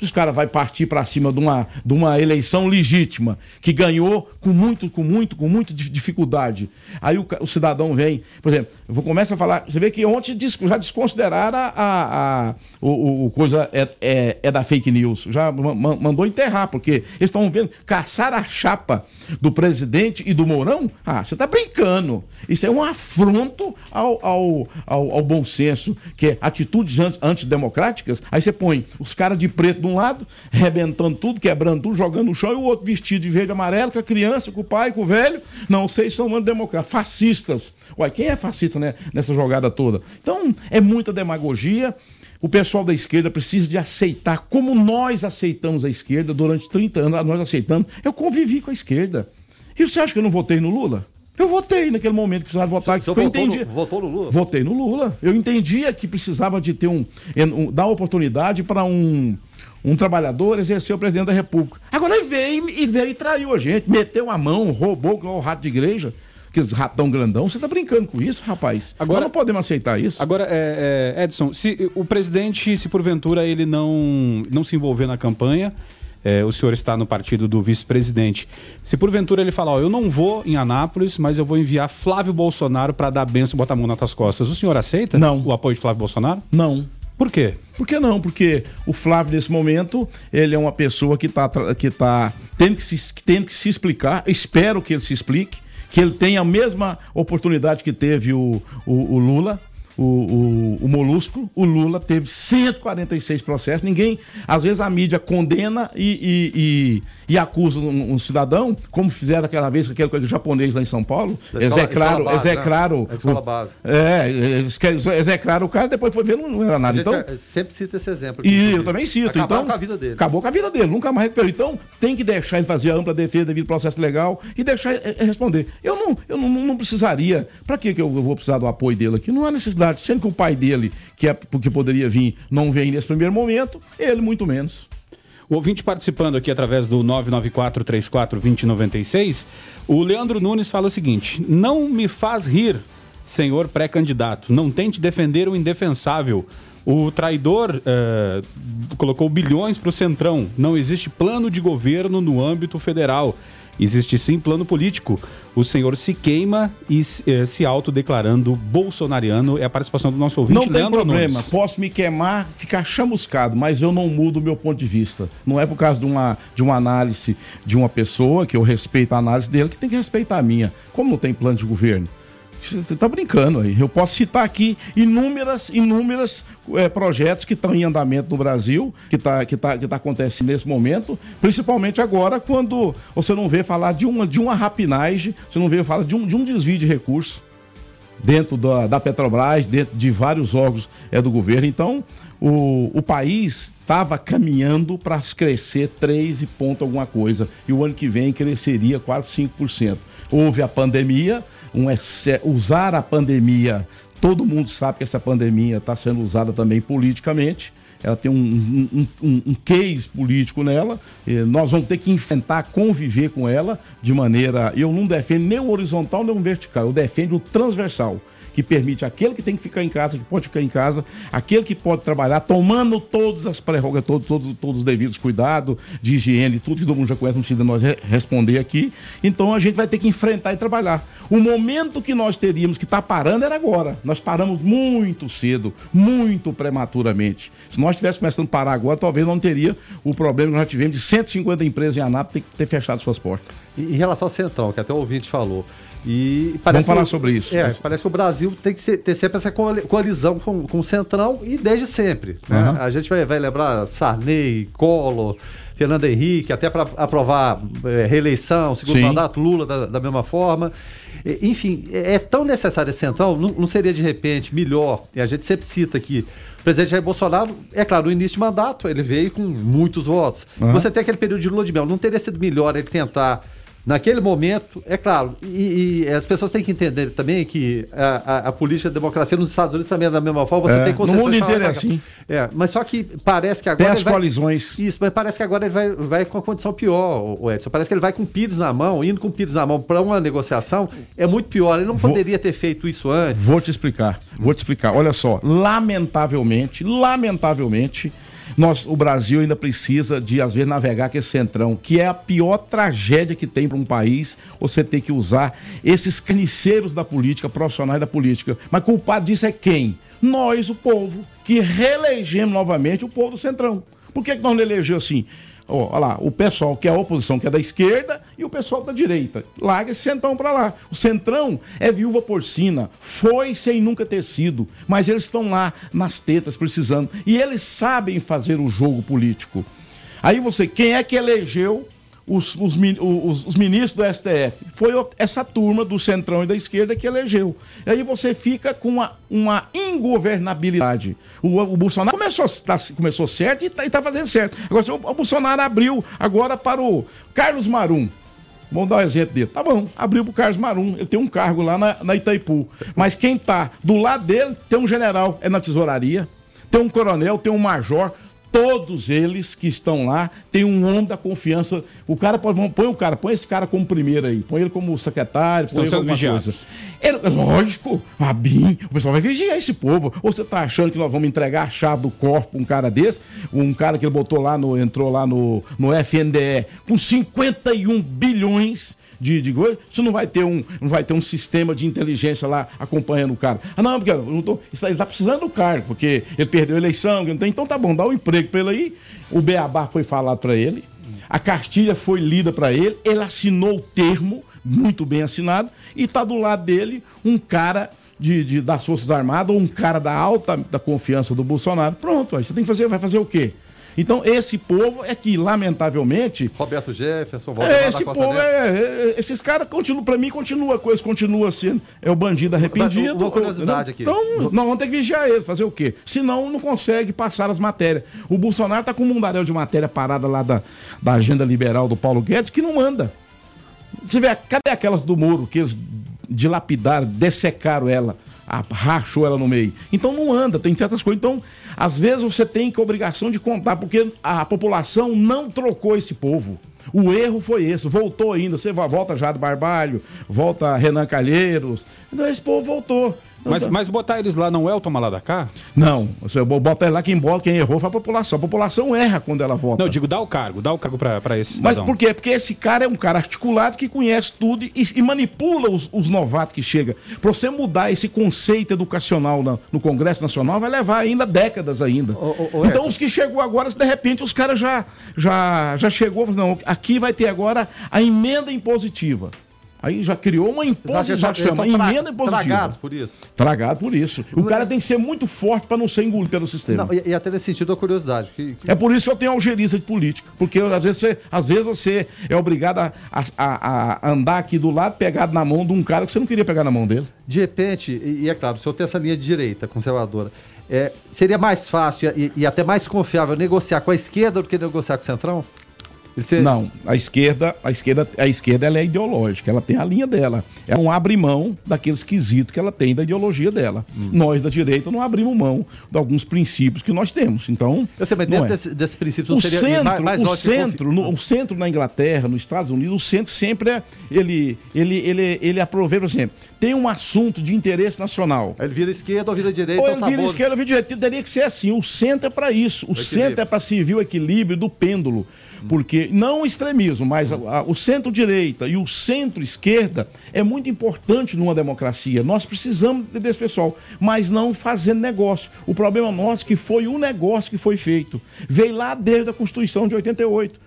Os caras vai partir para cima de uma, de uma eleição legítima que ganhou com muito, com muito, com muita di- dificuldade. Aí o, o cidadão vem, por exemplo, vou começar a falar. Você vê que ontem já desconsideraram a, a, a- o, o- coisa é, é, é da fake news. Já ma- ma- mandou enterrar, porque eles estão vendo caçar a chapa do presidente e do Mourão. Ah, você tá brincando. Isso é um afronto ao, ao, ao, ao bom senso, que é atitudes anti- antidemocráticas. Aí você põe os caras de preto de um lado, arrebentando tudo, quebrando tudo, jogando no chão, e o outro vestido de verde e amarelo, com a criança, com o pai, com o velho. Não sei se são antidemocráticos, fascistas. Ué, quem é fascista né, nessa jogada toda? Então, é muita demagogia. O pessoal da esquerda precisa de aceitar como nós aceitamos a esquerda durante 30 anos. Nós aceitamos. Eu convivi com a esquerda. E você acha que eu não votei no Lula? Eu votei naquele momento que precisava votar. Senhor eu votou entendi. no- votou no Lula? Votei no Lula. Eu entendia que precisava de ter um, um- dar oportunidade para um, um trabalhador exercer o presidente da República. Agora ele veio e veio e traiu a gente, meteu a mão, roubou igual o rato de igreja. Aqueles ratão grandão. Você tá brincando com isso, rapaz? Agora não podemos aceitar isso. Agora, é, é, Edson, se o presidente, se porventura ele não, não se envolver na campanha, é, o senhor está no partido do vice-presidente. Se porventura ele falar, ó, eu não vou em Anápolis, mas eu vou enviar Flávio Bolsonaro para dar benção e botar a mão nas tuas costas, o senhor aceita? Não. O apoio de Flávio Bolsonaro? Não. Por quê? Por que não? Porque o Flávio, nesse momento, ele é uma pessoa que está que tá tendo, que se, tendo que se explicar. Espero que ele se explique, que ele tenha a mesma oportunidade que teve o, o, o Lula. O, o, o Molusco, o Lula teve 146 processos. Ninguém, às vezes a mídia condena e, e, e, e acusa um, um cidadão, como fizeram aquela vez com aquele, com aquele japonês lá em São Paulo. Escola- execraram, escola base, execraram. né? Escola base. É, execraram o cara, depois foi ver, não, não era nada. Então, sempre cita esse exemplo. aqui, e eu também cito. Acabaram então, com a vida dele. Acabou com a vida dele, nunca mais recuperou. Então, tem que deixar ele fazer a ampla defesa devido ao processo legal e deixar ele responder. Eu não, eu não, não precisaria. Que que eu vou precisar do apoio dele aqui? Não há necessidade. Sendo que o pai dele, que é porque poderia vir, não vem nesse primeiro momento, ele muito menos. O ouvinte participando aqui através do 994-34-2096, o Leandro Nunes fala o seguinte: Não me faz rir, senhor pré-candidato. Não tente defender o indefensável. O traidor eh, colocou bilhões para o Centrão. Não existe plano de governo no âmbito federal. Existe sim plano político. O senhor se queima e eh, se autodeclarando bolsonariano. É a participação do nosso ouvinte, não tem Leandro problema, Nunes. posso me queimar, ficar chamuscado, mas eu não mudo o meu ponto de vista. Não é por causa de uma, de uma análise de uma pessoa, que eu respeito a análise dele, que tem que respeitar a minha. Como não tem plano de governo? Você está brincando aí. Eu posso citar aqui inúmeras, inúmeras eh, projetos que estão em andamento no Brasil, que está que tá, que tá acontecendo nesse momento, principalmente agora, quando você não vê falar de uma, de uma rapinagem, você não vê falar de um, de um desvio de recursos. dentro da, da Petrobras, dentro de vários órgãos é, do governo. Então, o, o país estava caminhando para crescer 3 e ponto alguma coisa. E o ano que vem cresceria quase 5%. Houve a pandemia, um usar a pandemia, todo mundo sabe que essa pandemia está sendo usada também politicamente. Ela tem um, um, um, um case político nela. Nós vamos ter que enfrentar, conviver com ela de maneira. Eu não defendo nem o horizontal nem o vertical, eu defendo o transversal que permite aquele que tem que ficar em casa, que pode ficar em casa, aquele que pode trabalhar, tomando todas as prerrogativas, todos, todos, todos os devidos cuidados de higiene, tudo que todo mundo já conhece, não precisa nós re- responder aqui. Então a gente vai ter que enfrentar e trabalhar. O momento que nós teríamos que estar parando era agora. Nós paramos muito cedo, muito prematuramente. Se nós estivéssemos começando a parar agora, talvez não teria o problema que nós tivemos de 150 empresas em Anápolis ter, ter fechado suas portas. Em relação ao Centrão, que até o ouvinte falou. E Vamos falar que sobre isso. É, parece que o Brasil tem que ser- ter sempre essa coali- coalizão com, com o Centrão e desde sempre. né? Aham. A gente vai, vai lembrar Sarney, Collor, Fernando Henrique, até para aprovar é, reeleição, segundo Sim. mandato, Lula da, da mesma forma. E, Enfim, é é tão necessário esse centrão, não, não seria de repente melhor, e a gente sempre cita que o presidente Jair Bolsonaro, é claro, no início de mandato, ele veio com muitos votos. Aham. Você tem aquele período de lua de mel, não teria sido melhor ele tentar, naquele momento, é claro, e, e as pessoas têm que entender também que a, a- a política democracia nos Estados Unidos também é da mesma forma, você É, tem no mundo inteiro é assim. É, mas só que parece que agora. Tem as vai- coalizões. Isso, mas parece que agora ele vai, vai com a condição pior, o- o Edson. Parece que ele vai com o Pires na mão, indo com o Pires na mão para uma negociação, é muito pior. Ele não Vou- poderia ter feito isso antes. Vou te explicar, vou te explicar. Olha só, lamentavelmente, lamentavelmente, nós, o Brasil ainda precisa de, às vezes, navegar com esse centrão, que é a pior tragédia que tem para um país, você ter que usar esses carniceiros da política, profissionais da política. Mas culpado disso é quem? Nós, o povo, que reelegemos novamente o povo do centrão. Por que, que nós não elegemos assim? Ó, lá, o pessoal que é a oposição, que é da esquerda, e o pessoal da direita. Larga esse centrão pra lá. O centrão é viúva porcina, foi sem nunca ter sido, mas eles estão lá nas tetas precisando. E eles sabem fazer o jogo político. Aí você, quem é que elegeu os, os, os- os ministros do STF? Foi o- essa turma do centrão e da esquerda que elegeu. E aí você fica com uma, uma ingovernabilidade. O, o Bolsonaro começou, tá- começou certo e está fazendo certo. Agora, o, o Bolsonaro abriu agora para o Carlos Marum. Vamos dar um exemplo dele. Tá bom, abriu pro Carlos Marum. Ele tem um cargo lá na, na Itaipu. Mas quem tá do lado dele tem um general, é na tesouraria. Tem um coronel, tem um major. Todos eles que estão lá têm um homem da confiança. O cara pode. Põe o cara, põe esse cara como primeiro aí. Põe ele como secretário, Estão põe ele sendo como coisa. Ele- lógico, a BIM, o pessoal vai vigiar esse povo. Ou você tá achando que nós vamos entregar a chave do corpo pra um cara desse? Um cara que ele botou lá no. entrou lá no, no FNDE com 51 bilhões de, de coisa. Isso não vai ter um. Não vai ter um sistema de inteligência lá acompanhando o cara. Ah, não, porque eu não tô, ele tá precisando do cargo, porque ele perdeu a eleição. Então tá bom, dá um emprego pra ele aí. O Beabá foi falado pra ele. A cartilha foi lida pra ele, ele assinou o termo, muito bem assinado, e tá do lado dele um cara de, de- das Forças Armadas ou um cara da alta da confiança do Bolsonaro. Pronto, aí você tem que fazer, vai fazer o quê? Então, esse povo é que, lamentavelmente, Roberto Jefferson, Valdemar é, da esse Costa povo, Neto. é, é, esses caras continuam, pra mim, continua a coisa, continua sendo, é o bandido arrependido. Uma curiosidade aqui. Então, nós vamos ter que vigiar eles, fazer o quê? Senão, não consegue passar as matérias. O Bolsonaro tá com um mundaréu de matéria parada lá da, da agenda liberal do Paulo Guedes, que não anda. Você vê, cadê aquelas do Moro que eles dilapidaram, dessecaram ela, rachou ela no meio? Então não anda, tem certas coisas. Então, às vezes você tem que obrigação de contar, porque a população não trocou esse povo. O erro foi esse, voltou ainda. Você volta Jado Barbalho, volta Renan Calheiros. Então esse povo voltou. Mas, mas botar eles lá não é o tomar lá da cá? Não, você bota ele lá, quem bota, quem errou foi a população. A população erra quando ela vota. Não, eu digo, dá o cargo, dá o cargo pra, pra esse Mas cidadão. por quê? Porque esse cara é um cara articulado que conhece tudo e, e manipula os, os novatos que chegam. Para você mudar esse conceito educacional na- no Congresso Nacional vai levar ainda décadas ainda. ô, ô, então Edson. os que chegou agora, de repente os caras já, já, já chegou, não, aqui vai ter agora a emenda impositiva. Aí já criou uma imposição, são chama emenda impositiva. tragados por isso. Tragado por isso. O cara tem que ser muito forte para não ser engolido pelo sistema. Não, e, e até nesse sentido a curiosidade. Que, que- É por isso que eu tenho algeriza de política. Porque às vezes você, às vezes você é obrigado a, a- a- a andar aqui do lado, pegado na mão de um cara que você não queria pegar na mão dele. De repente, e, é claro, se eu tenho essa linha de direita conservadora, é, seria mais fácil e, e até mais confiável negociar com a esquerda do que negociar com o Centrão? Ser- Não, a esquerda, a esquerda, a esquerda ela é ideológica, ela tem a linha dela. Ela não abre mão daqueles quesitos que ela tem da ideologia dela. Hum. Nós da direita não abrimos mão de alguns princípios que nós temos. Então, Eu sei, mas dentro é. desse, desse princípio não o seria centro, mais, mais o centro, no, o centro na Inglaterra, nos Estados Unidos, o centro sempre é ele ele ele ele aproveita, por exemplo, tem um assunto de interesse nacional. Ele vira esquerda ou vira direita, Ou ou ele vira esquerda ou vira direita. Teria que ser assim. O centro é para isso. O, centro é para servir o equilíbrio do pêndulo. Porque não o extremismo, mas a- a- o centro-direita e o centro-esquerda é muito importante numa democracia. Nós precisamos desse pessoal, mas não fazendo negócio. O problema nosso é que foi o negócio que foi feito. Veio lá desde a Constituição de 88.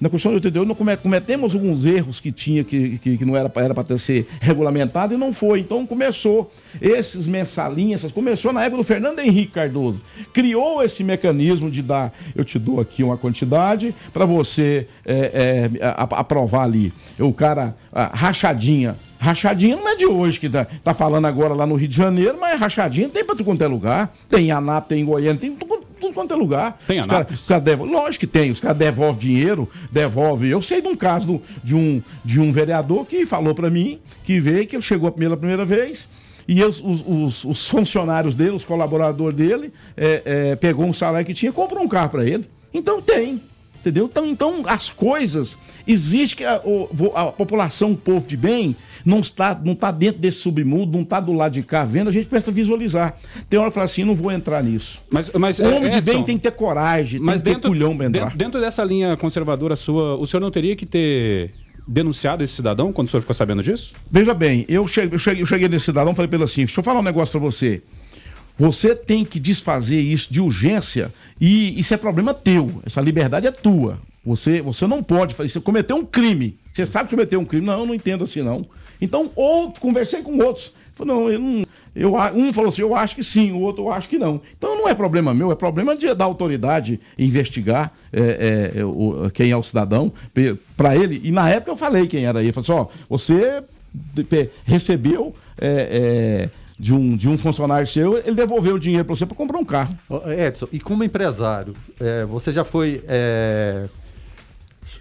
Na Constituição de 88 nós comet- cometemos alguns erros que tinha, que, que, que não era para ser regulamentado e não foi. Então começou esses mensalinhas, essas- começou na época do Fernando Henrique Cardoso. Criou esse mecanismo de dar, eu te dou aqui uma quantidade para você é, é, aprovar ali. O cara, rachadinha. Rachadinha não é de hoje que tá, tá falando agora lá no Rio de Janeiro, mas rachadinha tem para tudo quanto é lugar. Tem em Anápolis, tem em Goiânia, tem em tudo, tudo quanto é lugar. Tem Os cara- os caras devol- Lógico que tem. Os caras devolvem dinheiro, devolve. Eu sei de um caso do- de, um, de um vereador que falou pra mim que veio, que ele chegou pela primeira vez. E os, os- os- os funcionários dele, os colaboradores dele, é, é, pegou um salário que tinha e comprou um carro pra ele. Então tem. Entendeu? Então, então as coisas. Existe que a, a população, o povo de bem, não está, não está dentro desse submundo, não está do lado de cá vendo, a gente precisa visualizar. Tem hora que fala assim, não vou entrar nisso. Mas, mas O homem de bem tem que ter coragem, mas tem que ter dentro, culhão pra entrar. dentro, dessa linha conservadora sua, o senhor não teria que ter denunciado esse cidadão quando o senhor ficou sabendo disso? Veja bem, eu cheguei, eu cheguei, eu cheguei nesse cidadão e falei pra ele assim: deixa eu falar um negócio pra você. Você tem que desfazer isso de urgência e isso é problema teu. Essa liberdade é tua. Você, você não pode fazer. Você cometeu um crime. Você sabe que cometeu um crime. Não, eu não entendo assim, não. Então, outro, conversei com outros. Falei, não, eu não. Eu, um falou assim, eu acho que sim, o outro eu acho que não. Então não é problema meu, é problema de, da autoridade investigar é, é, o- quem é o cidadão para ele. E na época eu falei quem era ele. Eu falei assim, ó, você recebeu é, é, de, um, de um funcionário seu, ele devolveu o dinheiro para você para comprar um carro. Edson, e como empresário, é, você já foi.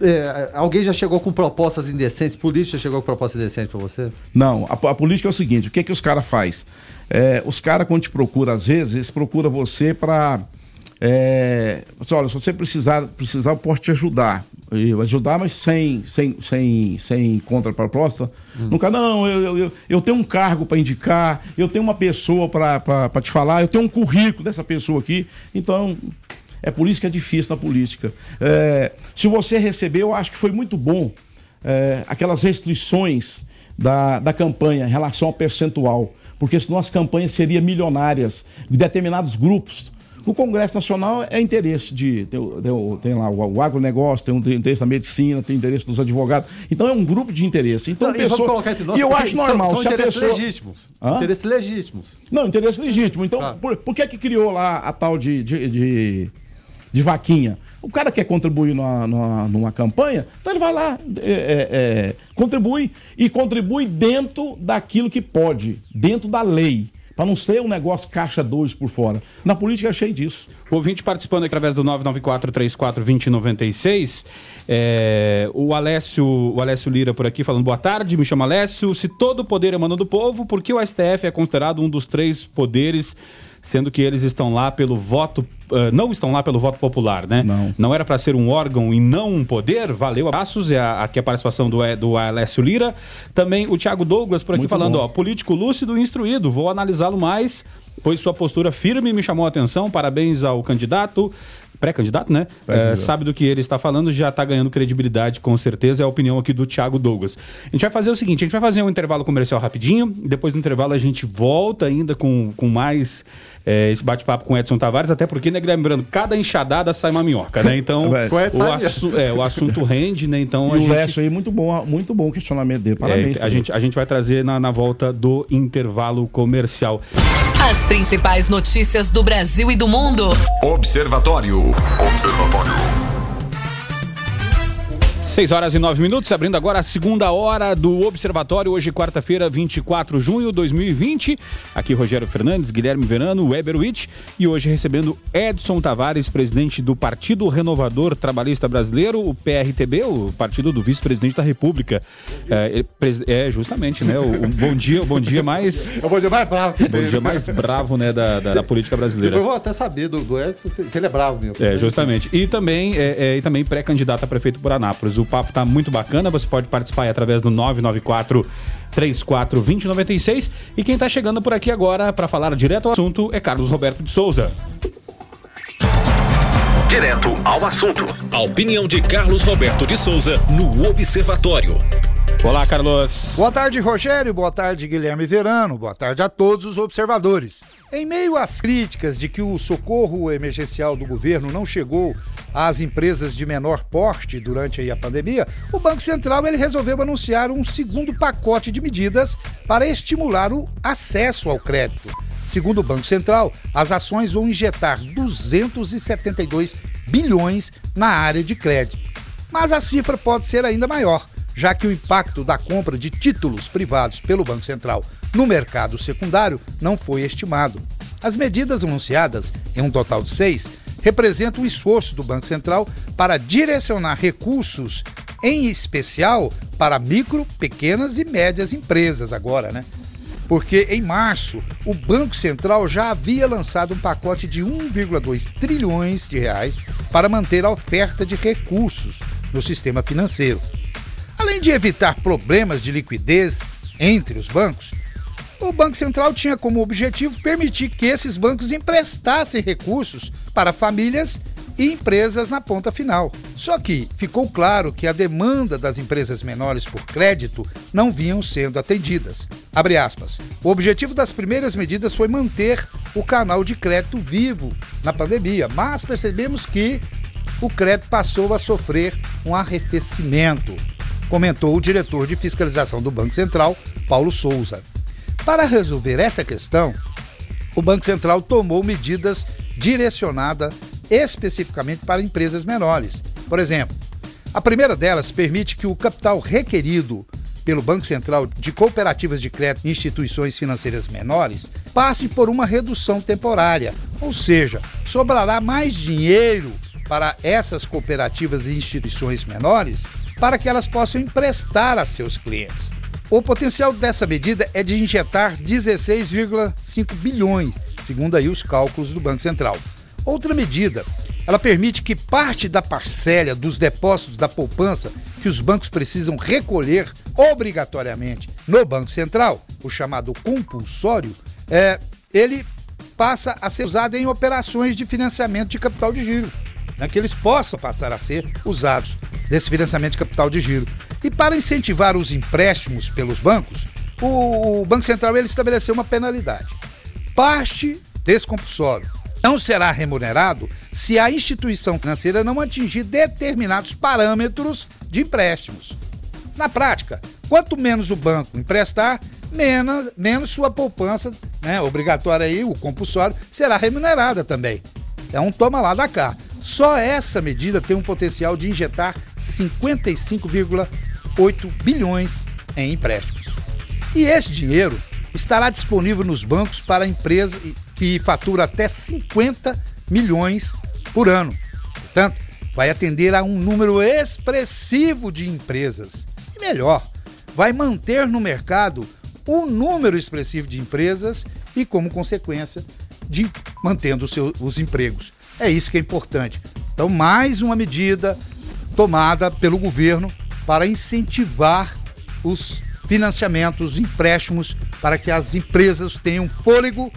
É, é, alguém já chegou com propostas indecentes? Político já chegou com propostas indecentes pra você? Não, a, a política é o seguinte: o que, que os caras faz? É, os caras, quando te procuram, às vezes, eles procuram você para. É, assim, olha, se você precisar, precisar, eu posso te ajudar. Eu ajudar, mas sem, sem, sem, sem contraproposta. Nunca, não, eu, eu- eu, eu tenho um cargo para indicar, eu tenho uma pessoa para te falar, eu tenho um currículo dessa pessoa aqui. Então, é por isso que é difícil na política. É, se você receber, eu acho que foi muito bom é, aquelas restrições da, da campanha em relação ao percentual, porque senão as campanhas seriam milionárias de determinados grupos. No Congresso Nacional é interesse de. Tem, o- tem o- tem lá o, o agronegócio, tem, um, tem interesse da medicina, tem interesse dos advogados. Então é um grupo de interesse. Então, Não, a e pessoa- colocar entre nós, e eu acho são- normal. São, a interesses pessoa- legítimos. Hã? Interesses legítimos. não, interesse legítimo. Então, por, por que que criou lá a tal de, de, de, de vaquinha? O cara quer contribuir numa, numa, numa campanha, então ele vai lá, é, é, é, contribui e contribui dentro daquilo que pode, dentro da lei. Para não ser um negócio caixa 2 por fora. Na política é cheio disso. O ouvinte participando através do 994-34-2096. É, o, Alessio, o Alessio Lira por aqui falando boa tarde, me chama Alessio. Se todo o poder emana do povo, por que o STF é considerado um dos três poderes, sendo que eles estão lá pelo voto. ah, não estão lá pelo voto popular, né? Não. Não era para ser um órgão e não um poder? Valeu, abraços. É a, aqui a participação do, do Alessio Lira. Também o Thiago Douglas por aqui Muito falando, bom. ó, político lúcido e instruído. Vou analisá-lo mais, pois sua postura firme me chamou a atenção. Parabéns ao candidato. Pré-candidato, né? É, sabe do que ele está falando, já está ganhando credibilidade, com certeza. É a opinião aqui do Thiago Douglas. A gente vai fazer o seguinte: a gente vai fazer um intervalo comercial rapidinho. Depois do intervalo, a gente volta ainda com, com mais é, esse bate-papo com o Edson Tavares, até porque, né, Guilherme Brando, cada enxadada sai uma minhoca, né? Então, <laughs> o, assu é, o assunto rende, né? Então, e a o gente. Lécio aí, muito bom, muito bom o questionamento dele. Parabéns. É, a, gente, a gente vai trazer na, na volta do intervalo comercial. As principais notícias do Brasil e do mundo. Observatório. Observatório. 6 horas e 9 minutos, abrindo agora a segunda hora do Observatório, hoje quarta-feira, 24 de junho de 2020. Aqui Rogério Fernandes, Guilherme Verano, Weber Witt e hoje recebendo Edson Tavares, presidente do Partido Renovador Trabalhista Brasileiro, o PRTB, o partido do vice-presidente da República. É, é, justamente, né? O, o bom dia, o bom dia mais. É o bom dia mais bravo que Bom dia mais bravo, né, da, da, da política brasileira. Eu vou até saber do, do Edson se, se ele é bravo mesmo. É, justamente. E também, é, é, e também pré-candidato a prefeito por Anápolis. O papo tá muito bacana, você pode participar aí através do 994 34 2096. E quem tá chegando por aqui agora para falar direto ao assunto é Carlos Roberto de Souza. Direto ao assunto. A opinião de Carlos Roberto de Souza no Observatório. Olá, Carlos. Boa tarde, Rogério. Boa tarde, Guilherme Verano. Boa tarde a todos os observadores. Em meio às críticas de que o socorro emergencial do governo não chegou às empresas de menor porte durante a pandemia, o Banco Central ele resolveu anunciar um segundo pacote de medidas para estimular o acesso ao crédito. Segundo o Banco Central, as ações vão injetar 272 bilhões na área de crédito. Mas a cifra pode ser ainda maior, já que o impacto da compra de títulos privados pelo Banco Central no mercado secundário não foi estimado. As medidas anunciadas, em um total de seis, representam o esforço do Banco Central para direcionar recursos, em especial para micro, pequenas e médias empresas agora, né? Porque em março, o Banco Central já havia lançado um pacote de 1,2 trilhões de reais para manter a oferta de recursos no sistema financeiro. Além de evitar problemas de liquidez entre os bancos, o Banco Central tinha como objetivo permitir que esses bancos emprestassem recursos para famílias e empresas na ponta final. Só que ficou claro que a demanda das empresas menores por crédito não vinham sendo atendidas. O objetivo das primeiras medidas foi manter o canal de crédito vivo na pandemia, mas percebemos que o crédito passou a sofrer um arrefecimento, comentou o diretor de fiscalização do Banco Central, Paulo Souza. Para resolver essa questão, o Banco Central tomou medidas direcionadas especificamente para empresas menores. Por exemplo, a primeira delas permite que o capital requerido pelo Banco Central de cooperativas de crédito e instituições financeiras menores passe por uma redução temporária, ou seja, sobrará mais dinheiro para essas cooperativas e instituições menores para que elas possam emprestar a seus clientes. O potencial dessa medida é de injetar 16,5 bilhões, segundo aí os cálculos do Banco Central. Outra medida, ela permite que parte da parcela dos depósitos da poupança que os bancos precisam recolher obrigatoriamente no Banco Central, o chamado compulsório, é, ele passa a ser usado em operações de financiamento de capital de giro, né, que eles possam passar a ser usados desse financiamento de capital de giro. E para incentivar os empréstimos pelos bancos, o, o Banco Central ele estabeleceu uma penalidade. Parte desse compulsório não será remunerado se a instituição financeira não atingir determinados parâmetros de empréstimos. Na prática, quanto menos o banco emprestar, menos, menos sua poupança né, obrigatória aí, o compulsório, será remunerada também. É um toma lá da cá. Só essa medida tem um potencial de injetar 55,8 bilhões em empréstimos. E esse dinheiro estará disponível nos bancos para a empresa que fatura até 50 milhões por ano. Portanto, vai atender a um número expressivo de empresas. E melhor, vai manter no mercado um número expressivo de empresas e, como consequência, de mantendo os empregos. É isso que é importante. Então, mais uma medida tomada pelo governo para incentivar os financiamentos, os empréstimos, para que as empresas tenham fôlego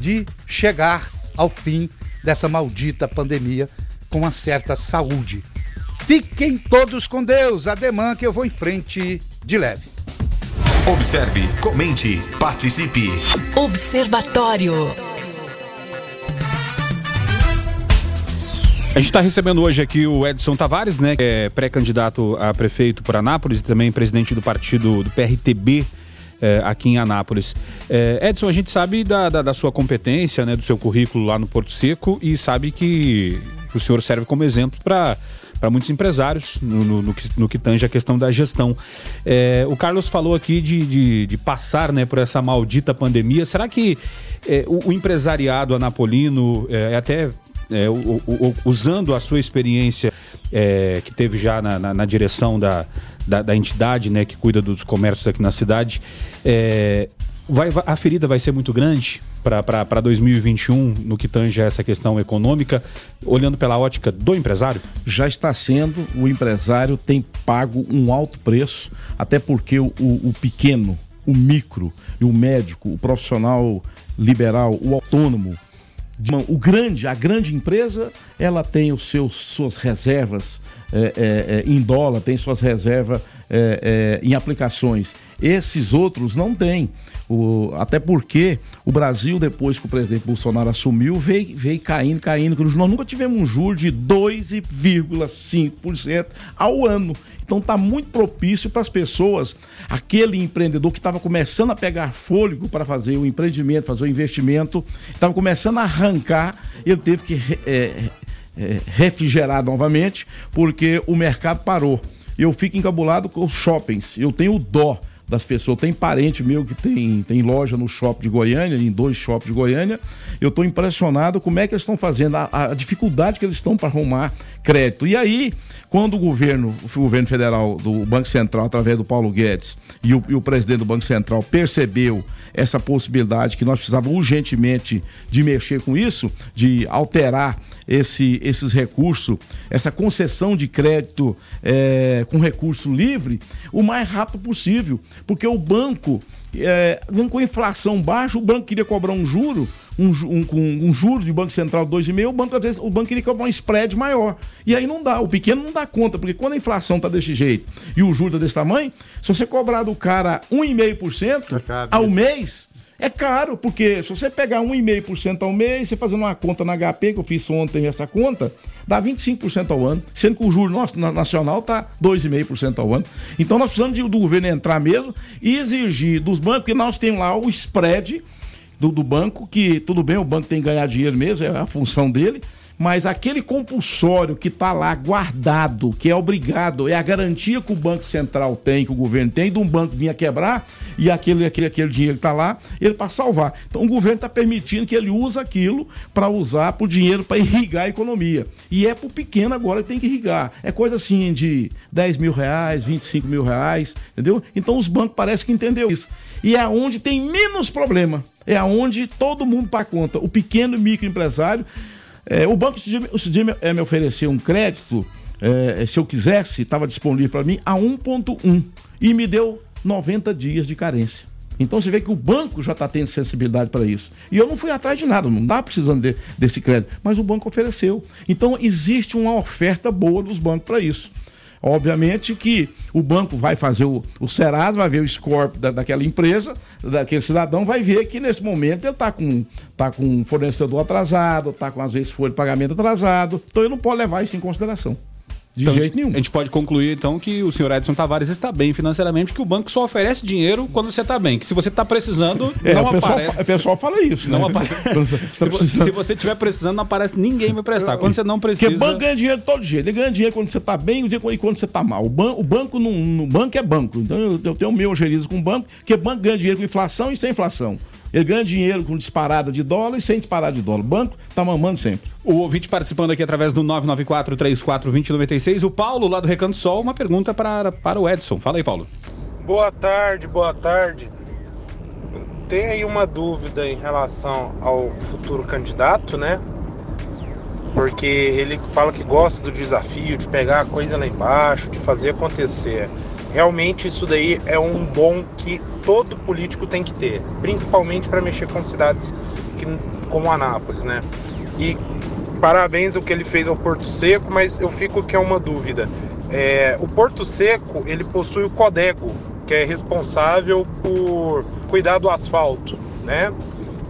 de chegar ao fim dessa maldita pandemia com uma certa saúde. Fiquem todos com Deus, ademã que eu vou em frente de leve. Observe, comente, participe. Observatório. A gente está recebendo hoje aqui o Edson Tavares, né, que é pré-candidato a prefeito por Anápolis e também presidente do partido do PRTB eh, aqui em Anápolis. Eh, Edson, a gente sabe da, da, da, sua competência, né, do seu currículo lá no Porto Seco e sabe que o senhor serve como exemplo para para muitos empresários no, no, no, que, no, que, tange a questão da gestão. É, o Carlos falou aqui de, de, de, passar né, por essa maldita pandemia. Será que é, o, o, empresariado anapolino, é, até é, o, o, usando a sua experiência é, que teve já na, na, na direção da, da, da, entidade né, que cuida dos comércios aqui na cidade, é, vai, a ferida vai ser muito grande para 2021 no que tange a essa questão econômica, olhando pela ótica do empresário? Já está sendo, o empresário tem pago um alto preço, até porque o, o pequeno, o micro e o médico, o profissional liberal, o autônomo, o grande, a grande empresa, ela tem os seus, suas reservas é, é, em dólar, tem suas reservas em aplicações. Esses outros não têm. O, até porque o Brasil, depois que o presidente Bolsonaro assumiu, veio, veio caindo, caindo. Nós nunca tivemos um juro de 2,5% ao ano. Então está muito propício para as pessoas, aquele empreendedor que estava começando a pegar fôlego para fazer o empreendimento, fazer o investimento, estava começando a arrancar, ele teve que é, é, refrigerar novamente, porque o mercado parou. Eu fico encabulado com os shoppings, eu tenho dó das pessoas. Tem parente meu que tem, tem loja no shopping de Goiânia, em dois shoppings de Goiânia. Eu estou impressionado como é que eles estão fazendo, a, a dificuldade que eles estão para arrumar crédito. E aí, quando o governo, o governo federal do Banco Central, através do Paulo Guedes, e o, e o presidente do Banco Central percebeu essa possibilidade que nós precisávamos urgentemente de mexer com isso, de alterar esse, esses recursos, essa concessão de crédito é, com recurso livre, o mais rápido possível. Porque o banco, é, com a inflação baixa, o banco queria cobrar um juro, um, um, um, juro de Banco Central 2,5, o banco, às vezes, o banco queria cobrar um spread maior. E aí não dá, o pequeno não dá conta, porque quando a inflação está desse jeito e o juro está desse tamanho, se você cobrar do cara 1,5% é ao mês, é caro, porque se você pegar 1,5% ao mês, você fazendo uma conta na HP, que eu fiz ontem essa conta, dá 25% ao ano, sendo que o juro nosso, nacional está 2,5% ao ano. Então nós precisamos de, do governo entrar mesmo e exigir dos bancos, porque nós temos lá o spread do, do banco, que tudo bem, o banco tem que ganhar dinheiro mesmo, é a função dele, mas aquele compulsório que está lá guardado, que é obrigado, é a garantia que o Banco Central tem, que o governo tem, de um banco vir a quebrar e aquele, aquele, aquele dinheiro que está lá, ele para salvar. Então o governo está permitindo que ele use aquilo para usar para o dinheiro para irrigar a economia. E é para o pequeno agora que tem que irrigar. É coisa assim de 10 mil reais, 25 mil reais, entendeu? Então os bancos parecem que entendeu isso. E é onde tem menos problema. É onde todo mundo para conta. O pequeno microempresário é, o banco esse me, é, me ofereceu um crédito, é, se eu quisesse, estava disponível para mim a 1,1 e me deu 90 dias de carência. Então você vê que o banco já está tendo sensibilidade para isso. E eu não fui atrás de nada, não dá precisando de, desse crédito, mas o banco ofereceu. Então existe uma oferta boa dos bancos para isso. Obviamente que o banco vai fazer o, o Serasa, vai ver o score da, daquela empresa, daquele cidadão, vai ver que nesse momento ele está com, tá com fornecedor atrasado, está com às vezes folha de pagamento atrasado, então ele não pode levar isso em consideração. De então, jeito nenhum. A gente pode concluir, então, que o senhor Edson Tavares está bem financeiramente, que o banco só oferece dinheiro quando você está bem. Que se você está precisando, <laughs> é, não o aparece. O pessoal fala isso. Não né? aparece. <laughs> se, se, você estiver precisando, não aparece ninguém vai prestar. Quando você não precisa. Porque o banco ganha dinheiro todo dia. Ele ganha dinheiro quando você está bem e quando você está mal. O, ban o banco não, no banco é banco. Então eu, eu tenho o meu gerizo com o banco, que o banco ganha dinheiro com inflação e sem inflação. Ele ganha dinheiro com disparada de dólar e sem disparada de dólar. O banco tá mamando sempre. O ouvinte participando aqui através do 994-34-2096. O Paulo, lá do Recanto Sol, uma pergunta para, para o Edson. Fala aí, Paulo. Boa tarde, boa tarde. Tem aí uma dúvida em relação ao futuro candidato, né? Porque ele fala que gosta do desafio, de pegar a coisa lá embaixo, de fazer acontecer. Realmente isso daí é um bom que todo político tem que ter, principalmente para mexer com cidades que, como Anápolis, né? E parabéns o que ele fez ao Porto Seco, mas eu fico que é uma dúvida. É, o Porto Seco ele possui o Codego, que é responsável por cuidar do asfalto, né?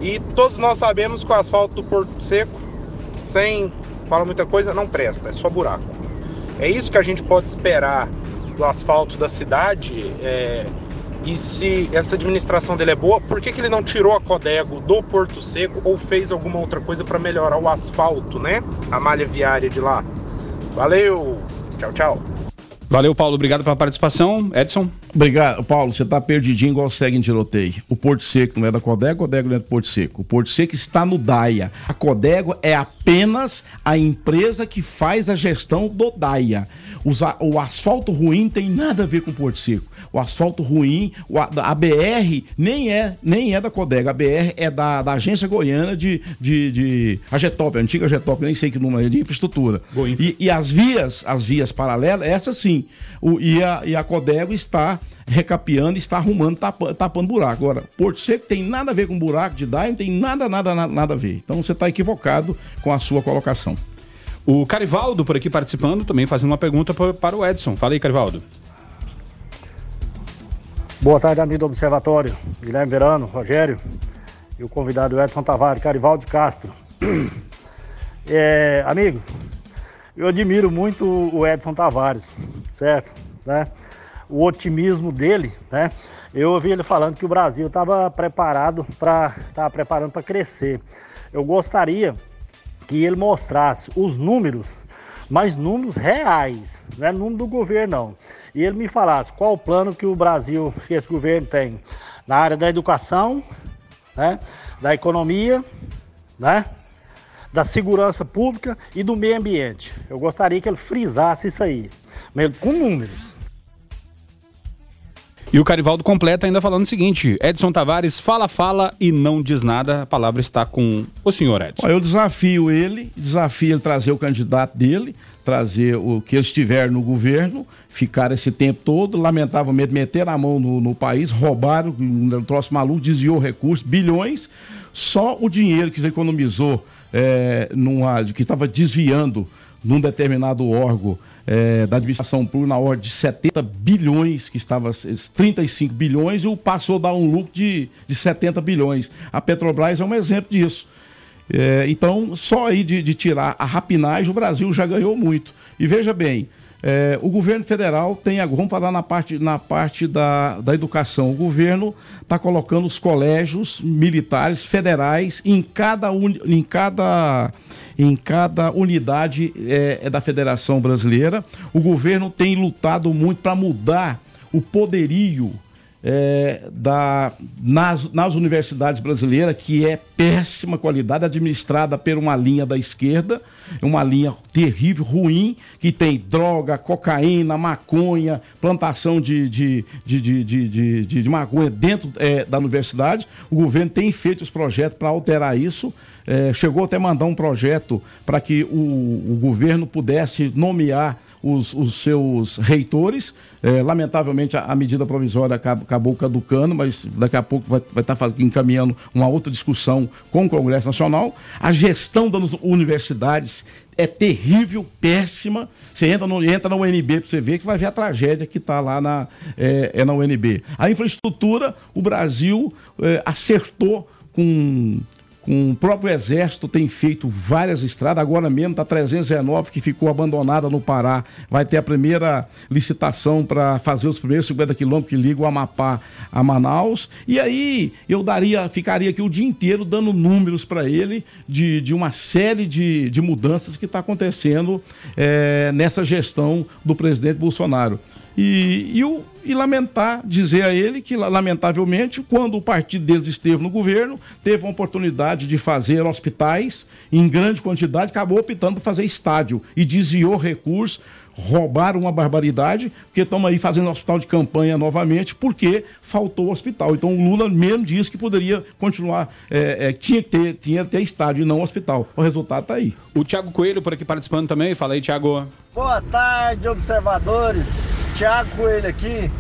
E todos nós sabemos que o asfalto do Porto Seco, sem falar muita coisa, não presta, é só buraco. É isso que a gente pode esperar do asfalto da cidade. É, e se essa administração dele é boa, por que, que ele não tirou a Codego do Porto Seco ou fez alguma outra coisa para melhorar o asfalto, né? A malha viária de lá. Valeu! Tchau, tchau. Valeu, Paulo. Obrigado pela participação. Edson. Obrigado, Paulo. Você está perdidinho igual segue em tiroteio. O Porto Seco não é da Codego, Codego não é do Porto Seco. O Porto Seco está no DAIA. A Codego é apenas a empresa que faz a gestão do DAIA. o asfalto ruim tem nada a ver com o Porto Seco o asfalto ruim, o, a, BR nem é, nem é da Codega, a BR é da, da Agência Goiana de, de, de a Getop, a antiga Getop, nem sei que número é, de infraestrutura. E, e, as vias, as vias paralelas, essa sim, o, e, a, e a Codego está recapeando, está arrumando, tapando, tapando buraco. Agora, Porto Seco tem nada a ver com buraco de DAI, não tem nada, nada, nada, nada a ver. Então você está equivocado com a sua colocação. O Carivaldo, por aqui participando, também fazendo uma pergunta para o Edson. Fala aí, Carivaldo. Boa tarde, amigo do Observatório. Guilherme Verano, Rogério e o convidado Edson Tavares, Carivaldo Castro. <clears throat> É, amigos, eu admiro muito o Edson Tavares, certo? Né? O otimismo dele, né? Eu ouvi ele falando que o Brasil estava preparado para estava preparando para crescer. Eu gostaria que ele mostrasse os números, mas números reais, não é número do governo não e ele me falasse qual o plano que o Brasil, que esse governo tem na área da educação, né, da economia, né, da segurança pública e do meio ambiente. Eu gostaria que ele frisasse isso aí, com números. E o Carivaldo completa ainda falando o seguinte: Edson Tavares fala, fala e não diz nada. A palavra está com o senhor Edson. Eu desafio ele, desafio ele trazer o candidato dele, trazer o que estiver no governo ficaram esse tempo todo, lamentavelmente meteram a mão no, no país, roubaram, um troço maluco, desviou recursos, bilhões, só o dinheiro que economizou, é, numa, que estava desviando num determinado órgão é, da administração pública na ordem de 70 bilhões, que estava 35 bilhões, e passou a dar um lucro de, de 70 bilhões. A Petrobras é um exemplo disso. É, então, só aí de, de tirar a rapinagem, o Brasil já ganhou muito. E veja bem, é, o governo federal tem, vamos falar na parte, na parte da, da educação, o governo está colocando os colégios militares federais em cada, em cada, em cada unidade é, é da Federação Brasileira. O governo tem lutado muito para mudar o poderio é, da, nas, nas universidades brasileiras, que é péssima qualidade, administrada por uma linha da esquerda, uma linha terrível, ruim, que tem droga, cocaína, maconha, plantação de, de, de, de, de, maconha dentro é, da universidade. O governo tem feito os projetos para alterar isso. É, chegou até a mandar um projeto para que o, o governo pudesse nomear os, os seus reitores. É, lamentavelmente, a, a, medida provisória acabou, caducando, mas daqui a pouco vai, vai estar tá encaminhando uma outra discussão com o Congresso Nacional. A gestão das universidades é terrível, péssima. Você entra, no, entra na UNB para você ver que vai ver a tragédia que está lá na, é, é, na UNB. A infraestrutura, o Brasil é, acertou com o próprio Exército tem feito várias estradas, agora mesmo está 319 que ficou abandonada no Pará. Vai ter a primeira licitação para fazer os primeiros 50 quilômetros que ligam o Amapá a Manaus. E aí eu daria, ficaria aqui o dia inteiro dando números para ele de, de uma série de, de mudanças que está acontecendo é, nessa gestão do presidente Bolsonaro. E, e, o, e lamentar, dizer a ele que, lamentavelmente, quando o partido deles esteve no governo, teve a oportunidade de fazer hospitais em grande quantidade, acabou optando por fazer estádio e desviou recursos roubaram uma barbaridade, porque estamos aí fazendo hospital de campanha novamente, porque faltou hospital. Então o Lula mesmo disse que poderia continuar, é, é, tinha que ter, tinha que ter estádio e não hospital. O resultado está aí. O Tiago Coelho por aqui participando também. Fala aí, Tiago. Boa tarde, observadores. Tiago Coelho aqui.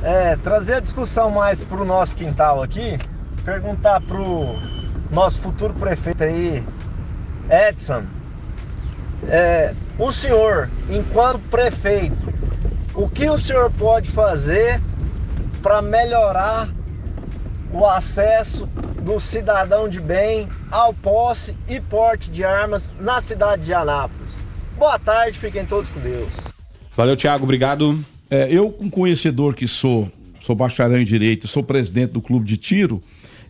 É, trazer a discussão mais para o nosso quintal aqui, perguntar para o nosso futuro prefeito aí, Edson, É, o senhor, enquanto prefeito, o que o senhor pode fazer para melhorar o acesso do cidadão de bem ao posse e porte de armas na cidade de Anápolis? Boa tarde, fiquem todos com Deus. Valeu, Thiago, obrigado. É, eu, com conhecedor que sou, sou bacharel em Direito, sou presidente do clube de tiro,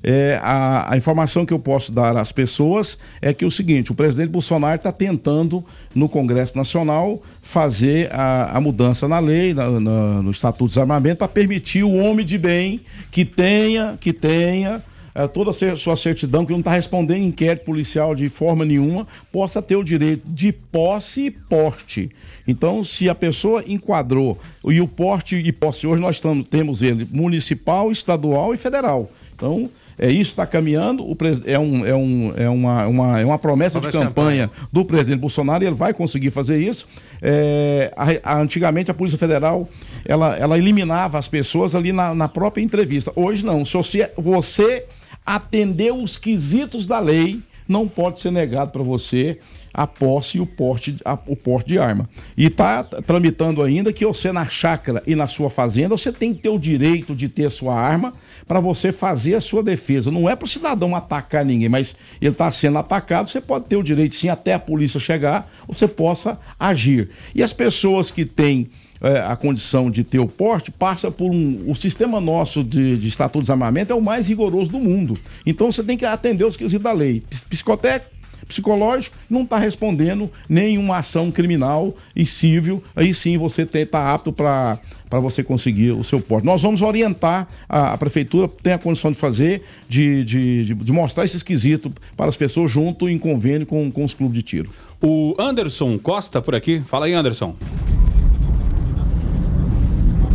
é, a, a, informação que eu posso dar às pessoas é que é o seguinte: o presidente Bolsonaro está tentando, no Congresso Nacional, fazer a, a mudança na lei, na, na, no Estatuto de Desarmamento, para permitir o homem de bem que tenha, que tenha é, toda a sua certidão, que não está respondendo inquérito policial de forma nenhuma, possa ter o direito de posse e porte. Então, se a pessoa enquadrou, e o porte e posse hoje nós estamos, temos ele municipal, estadual e federal. Então, é, isso está caminhando, o pres... é, um, é, um, é, uma, uma, é uma promessa de campanha, campanha, do presidente Bolsonaro e ele vai conseguir fazer isso. É, a, a, antigamente a Polícia Federal ela, ela eliminava as pessoas ali na, na própria entrevista. Hoje não. Se você, você atendeu os quesitos da lei, não pode ser negado para você a posse e o porte, a, o porte de arma. E está tramitando ainda que você na chácara e na sua fazenda, você tem que ter o direito de ter sua arma para você fazer a sua defesa. Não é para o cidadão atacar ninguém, mas ele está sendo atacado, você pode ter o direito sim até a polícia chegar, você possa agir. E as pessoas que têm é, a condição de ter o porte passa por um. O sistema nosso de, de estatuto de desarmamento é o mais rigoroso do mundo. Então você tem que atender os quesitos da lei. Psicotécnico, psicológico, não está respondendo nenhuma ação criminal e civil, aí sim você está apto para para você conseguir o seu porte. Nós vamos orientar, a, a, prefeitura tem a condição de fazer, de, de, de, de mostrar esse esquisito para as pessoas junto em convênio com, com os clubes de tiro. O Anderson Costa por aqui. Fala aí, Anderson.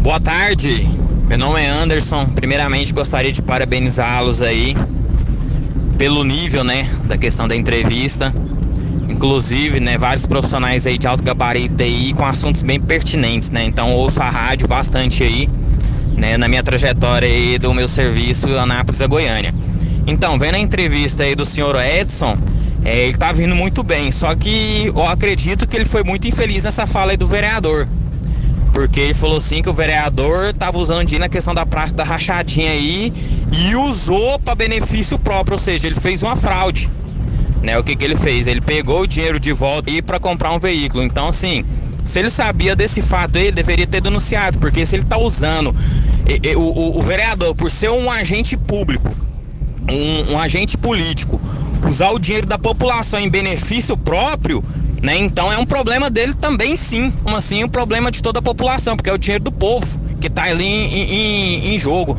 Boa tarde, meu nome é Anderson. Primeiramente gostaria de parabenizá-los aí pelo nível, né, da questão da entrevista. Inclusive, né, vários profissionais aí de alto gabarito aí com assuntos bem pertinentes, né? Então ouço a rádio bastante aí, né, na minha trajetória aí do meu serviço Anápolis a Goiânia. Então, vendo a entrevista aí do senhor Edson, é, ele tá vindo muito bem, só que eu acredito que ele foi muito infeliz nessa fala aí do vereador. Porque ele falou assim que o vereador tava usando dinheiro na questão da praça da rachadinha aí e usou para benefício próprio, ou seja, ele fez uma fraude. Né? O que, que ele fez? Ele pegou o dinheiro de volta e para comprar um veículo. Então, assim, se ele sabia desse fato, ele deveria ter denunciado, porque se ele está usando o, o, vereador, por ser um agente público, um, um, agente político, usar o dinheiro da população em benefício próprio, né? Então é um problema dele também, sim. Como assim, um problema de toda a população, porque é o dinheiro do povo que está ali em, em, em jogo.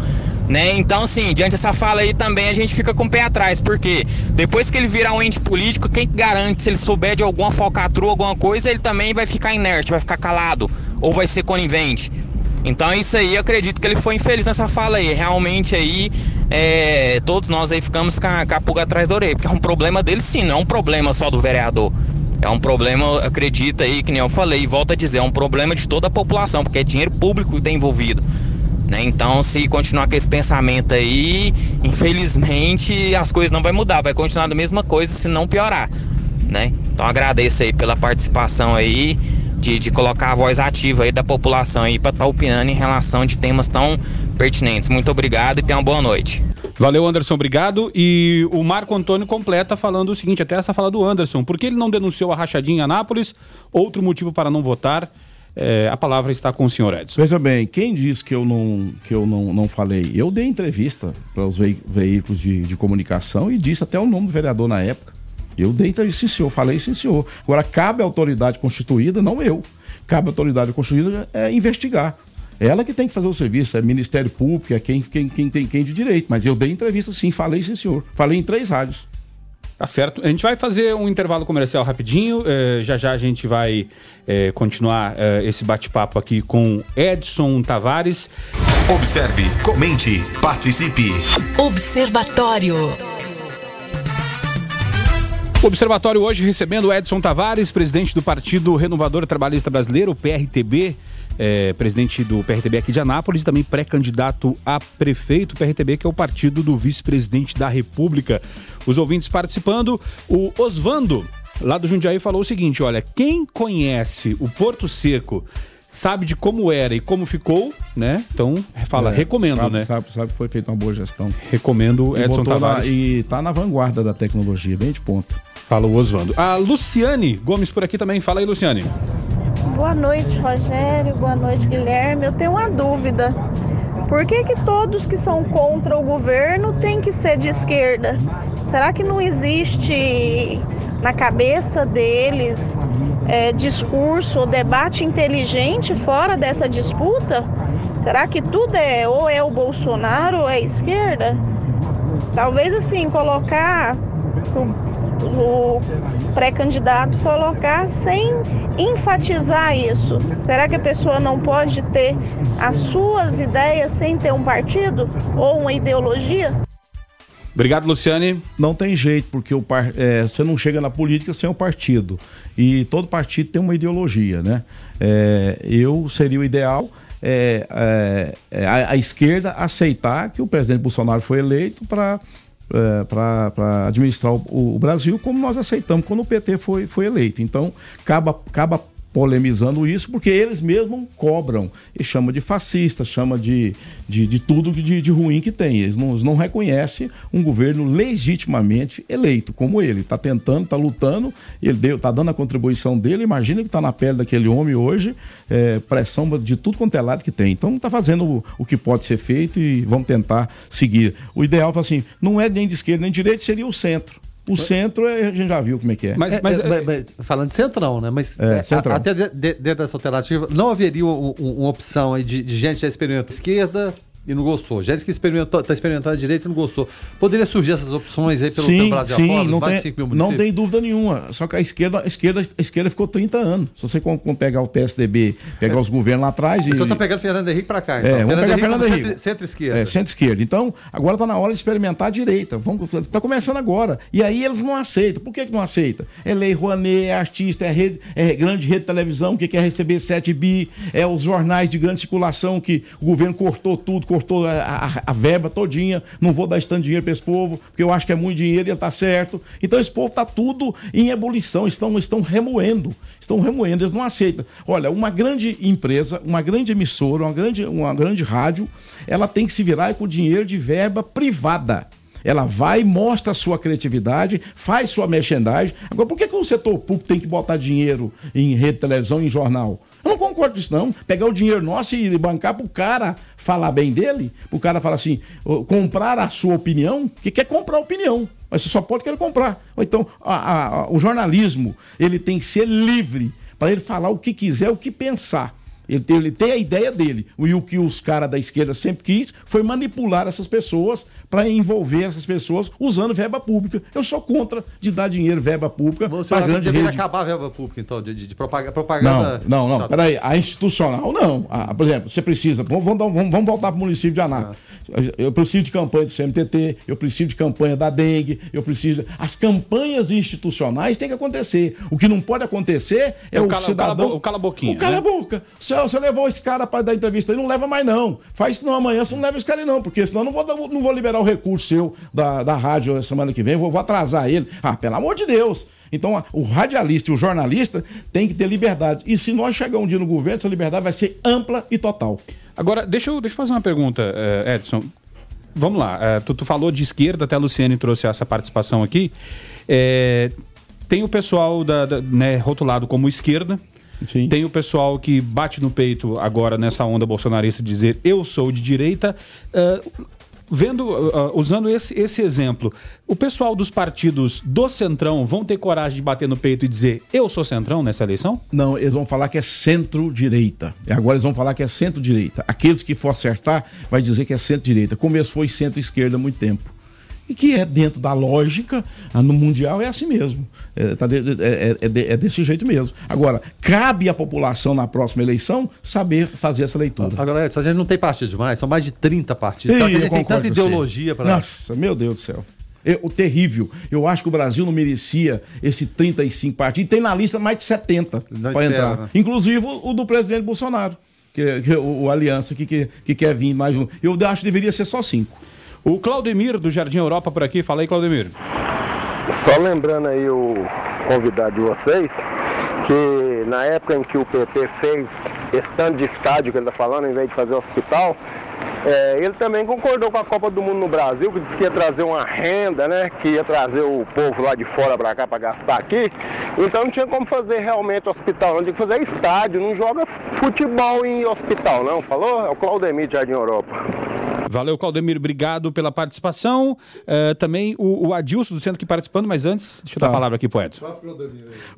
Né? Então, assim, diante dessa fala aí também a gente fica com o pé atrás, porque depois que ele virar um ente político, quem garante se ele souber de alguma falcatrua, alguma coisa, ele também vai ficar inerte, vai ficar calado, ou vai ser conivente. Então isso aí, eu acredito que ele foi infeliz nessa fala aí. Realmente aí, é, todos nós aí ficamos com a, com a pulga atrás da orelha, porque é um problema dele sim, não é um problema só do vereador. É um problema, acredita aí, que nem eu falei, e volto a dizer, é um problema de toda a população, porque é dinheiro público que está envolvido. Né? Então, se continuar com esse pensamento aí, infelizmente as coisas não vai mudar, vai continuar da mesma coisa, se não piorar. Né? Então agradeço aí pela participação aí, de, de colocar a voz ativa aí da população aí para estar tá opinando em relação de temas tão pertinentes. Muito obrigado e tenha uma boa noite. Valeu, Anderson, obrigado. E o Marco Antônio completa falando o seguinte, até essa fala do Anderson, por que ele não denunciou a rachadinha em Anápolis? Outro motivo para não votar? É, a palavra está com o senhor Edson. Veja bem, quem diz que eu não, que eu não, não falei? Eu dei entrevista para os veículos de, de comunicação e disse até o nome do vereador na época. Eu dei entrevista, sim senhor, falei sim senhor. Agora, cabe à autoridade constituída, não eu. Cabe à autoridade constituída é, investigar. Ela que tem que fazer o serviço, é Ministério Público, é quem, quem, quem tem quem de direito. Mas eu dei entrevista sim, falei sim senhor. Falei em três rádios. Tá certo. A gente vai fazer um intervalo comercial rapidinho. É, já já a gente vai é, continuar é, esse bate-papo aqui com Edson Tavares. Observe, comente, participe. Observatório. O Observatório hoje recebendo Edson Tavares, presidente do Partido Renovador Trabalhista Brasileiro, PRTB é, presidente do PRTB aqui de Anápolis, também pré-candidato a prefeito PRTB, que é o partido do vice-presidente da República. Os ouvintes participando, o Osvando lá do Jundiaí, falou o seguinte: olha, quem conhece o Porto Seco sabe de como era e como ficou, né? Então, fala, É, recomendo, sabe, né? Sabe, sabe que foi feita uma boa gestão. Recomendo Edson botou na- Tavares. e tá na vanguarda da tecnologia, bem de ponta. Fala o Oswaldo. A Luciane Gomes por aqui também. Fala aí, Luciane. Boa noite, Rogério. Boa noite, Guilherme. Eu tenho uma dúvida. Por que, que todos que são contra o governo têm que ser de esquerda? Será que não existe na cabeça deles é, discurso ou debate inteligente fora dessa disputa? Será que tudo é ou é o Bolsonaro ou é a esquerda? Talvez assim, colocar o, pré-candidato colocar sem enfatizar isso. Será que a pessoa não pode ter as suas ideias sem ter um partido ou uma ideologia? Obrigado, Luciane. Não tem jeito, porque o par- é, você não chega na política sem o partido. E todo partido tem uma ideologia, né? É, eu seria o ideal é, é, é, a, a esquerda aceitar que o presidente Bolsonaro foi eleito para para administrar o, o Brasil como nós aceitamos quando o PT foi, foi eleito. Então, acaba polemizando isso porque eles mesmos cobram e chama de fascista, chama de, de, de tudo de, de ruim que tem. Eles não, não reconhecem um governo legitimamente eleito como ele. Está tentando, está lutando, ele está dando a contribuição dele. Imagina que está na pele daquele homem hoje, é, pressão de tudo quanto é lado que tem. Então está fazendo o, o que pode ser feito e vamos tentar seguir. O ideal assim, não é nem de esquerda nem de direita, seria o centro. O centro é- a gente já viu como é que é. É, é, mas, mas, falando de centrão, né? Mas É, é, centrão. a- até de- de- dentro dessa alternativa, não haveria um- um- uma opção aí de, de gente que já experimentou a esquerda e não gostou. Gente que experimentou, está experimentando a direita e não gostou. Poderia surgir essas opções aí pelo, pelo Brasil afora, não tem, de 5 mil não tem dúvida nenhuma. Só que a esquerda, a esquerda, a esquerda ficou 30 anos. Se você com, com pegar o PSDB, pegar os governos lá atrás. O senhor está pegando Fernando Henrique para cá, então. É, vamos pegar Fernando como Henrique. centro- centro-esquerda. É, centro-esquerda. Então, agora está na hora de experimentar a direita. Está começando agora. E aí eles não aceitam. Por que, que não aceita? É lei Rouanet, é artista, é, rede, é grande rede de televisão que quer receber 7 bi, é os jornais de grande circulação que o governo cortou tudo, cortou a, a- a verba todinha. Não vou dar esse tanto dinheiro para esse povo, porque eu acho que é muito dinheiro e está certo. Então esse povo está tudo em ebulição, estão, estão remoendo. Estão remoendo, eles não aceitam. Olha, uma grande empresa, uma grande emissora, uma grande, uma grande rádio, ela tem que se virar com dinheiro de verba privada. Ela vai, mostra a sua criatividade, faz sua merchandising. Agora, por que, que o setor público tem que botar dinheiro em rede de televisão, em jornal? Eu não concordo com isso, não. Pegar o dinheiro nosso e bancar pro cara falar bem dele, pro cara falar assim, comprar a sua opinião, que quer comprar opinião. Mas você só pode querer comprar. Ou então, a- a- o jornalismo, ele tem que ser livre para ele falar o que quiser, o que pensar. Ele tem, ele tem a ideia dele. E o que os caras da esquerda sempre quis foi manipular essas pessoas para envolver essas pessoas usando verba pública. Eu sou contra de dar dinheiro, verba pública, para grande deveria rede. acabar a verba pública, então, de, de, de propaga- Não, propaganda. não, não. Exato. Peraí, a institucional não. Ah, por exemplo, você precisa. Vamos, vamos, vamos- voltar para o município de Anápolis. Eu preciso de campanha do CMTT, eu preciso de campanha da dengue, eu preciso. As campanhas institucionais têm que acontecer. O que não pode acontecer é, É o o, cala- o cidadão. cala- o cala-boquinha, O cala né? a boca. Se você levou esse cara para dar entrevista aí, não leva mais não. Faz isso não amanhã, você não leva esse cara aí não, porque senão eu não vou, não vou liberar o recurso seu da, da rádio semana que vem, vou, vou atrasar ele. Ah, pelo amor de Deus. Então, o radialista e o jornalista tem que ter liberdade. E se nós chegar um dia no governo, essa liberdade vai ser ampla e total. Agora, deixa eu, deixa eu fazer uma pergunta, eh, Edson. Vamos lá, eh, tu, tu falou de esquerda, até a Luciane trouxe essa participação aqui. Eh, tem o pessoal da, da- né, rotulado como esquerda. Tem o pessoal que bate no peito agora nessa onda bolsonarista dizer eu sou de direita. Eh, vendo, uh, usando esse, esse exemplo, o pessoal dos partidos do Centrão vão ter coragem de bater no peito e dizer eu sou Centrão nessa eleição? Não, eles vão falar que é centro-direita. Agora eles vão falar que é centro-direita. Aqueles que for acertar, vai dizer que é centro-direita. Como esse foi centro-esquerda há muito tempo. E que é dentro da lógica, ah, no Mundial é assim mesmo. É, tá de- é- é- é é desse jeito mesmo. Agora, cabe à população na próxima eleição saber fazer essa leitura. Agora, Edson, a gente não tem partido demais, são mais de 30 partidos. A gente tem tanta ideologia para. Nossa, meu Deus do céu. É, o terrível. Eu acho que o Brasil não merecia esse 35 partidos. Tem na lista mais de 70 Não para entrar. né? Inclusive o, o do presidente Bolsonaro. Que, que o, o Aliança que, que, que quer vir mais um. Eu acho que deveria ser só cinco. O Claudemir do Jardim Europa por aqui. Fala aí, Claudemir. Só lembrando aí o, convidado de vocês, que na época em que o PT fez esse tanto de estádio que ele está falando, em vez de fazer hospital, é, ele também concordou com a Copa do Mundo no Brasil, que disse que ia trazer uma renda, né? Que ia trazer o povo lá de fora para cá para gastar aqui. Então não tinha como fazer realmente hospital, não tinha que fazer estádio, não joga futebol em hospital, não. Falou? É o Claudemir de Jardim Europa. Valeu, Claudemir, obrigado pela participação. Eh, também o, o Adilson do Centro aqui participando, mas antes, deixa eu dar a Tá. palavra aqui pro Edson.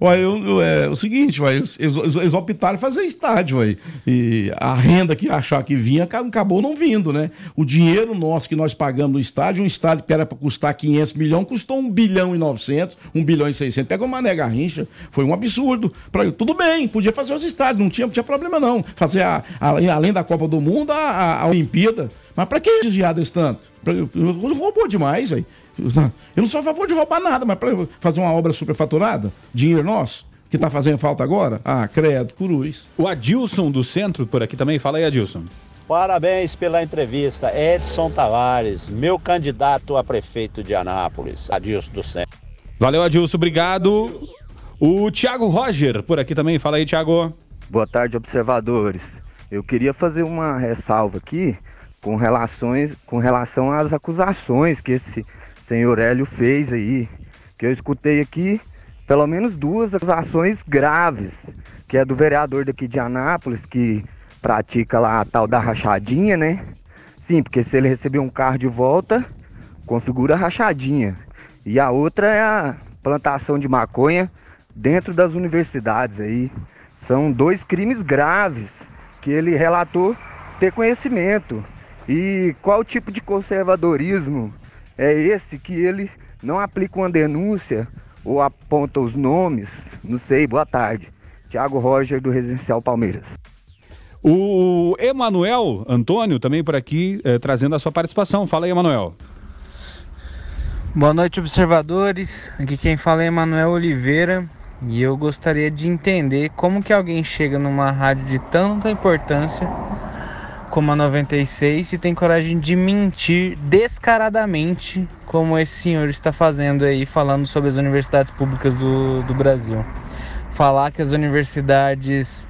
Ué, eu, eu- é o seguinte, ué, eles, eles- eles optaram em fazer estádio, ué, e a renda que achar que vinha aca- acabou não vindo, né? O dinheiro nosso que nós pagamos no estádio, um estádio que era para custar 500 milhões, custou 1 bilhão e 900, 1 bilhão e 600. Pegou uma nega rincha, foi um absurdo. Pra, tudo bem, podia fazer os estádios, não tinha, não tinha problema não. Fazer, a, a- além da Copa do Mundo, a, a- a Olimpíada. Mas para que desviar desse tanto? Roubou demais, aí. Eu não sou a favor de roubar nada, mas para fazer uma obra superfaturada, dinheiro nosso, que tá fazendo falta agora? Ah, credo, cruz. O Adilson do Centro por aqui também. Fala aí, Adilson. Parabéns pela entrevista, Edson Tavares, meu candidato a prefeito de Anápolis, Adilson do Centro. Valeu, Adilson, obrigado. O Thiago Roger por aqui também. Fala aí, Thiago. Boa tarde, observadores. Eu queria fazer uma ressalva aqui com, relações, com relação às acusações que esse senhor Hélio fez aí. Que eu escutei aqui pelo menos duas acusações graves, que é do vereador daqui de Anápolis, que pratica lá a tal da rachadinha, né? Sim, porque se ele receber um carro de volta, configura rachadinha. E a outra é a plantação de maconha dentro das universidades aí. São dois crimes graves que ele relatou ter conhecimento. E qual tipo de conservadorismo é esse que ele não aplica uma denúncia ou aponta os nomes? Não sei, boa tarde. Tiago Roger do Residencial Palmeiras. O Emanuel Antônio também por aqui eh, trazendo a sua participação. Fala aí, Emanuel. Boa noite, observadores. Aqui quem fala é Emanuel Oliveira e eu gostaria de entender como que alguém chega numa rádio de tanta importância como a 96 e tem coragem de mentir descaradamente como esse senhor está fazendo aí, falando sobre as universidades públicas do, do Brasil. Falar que as universidades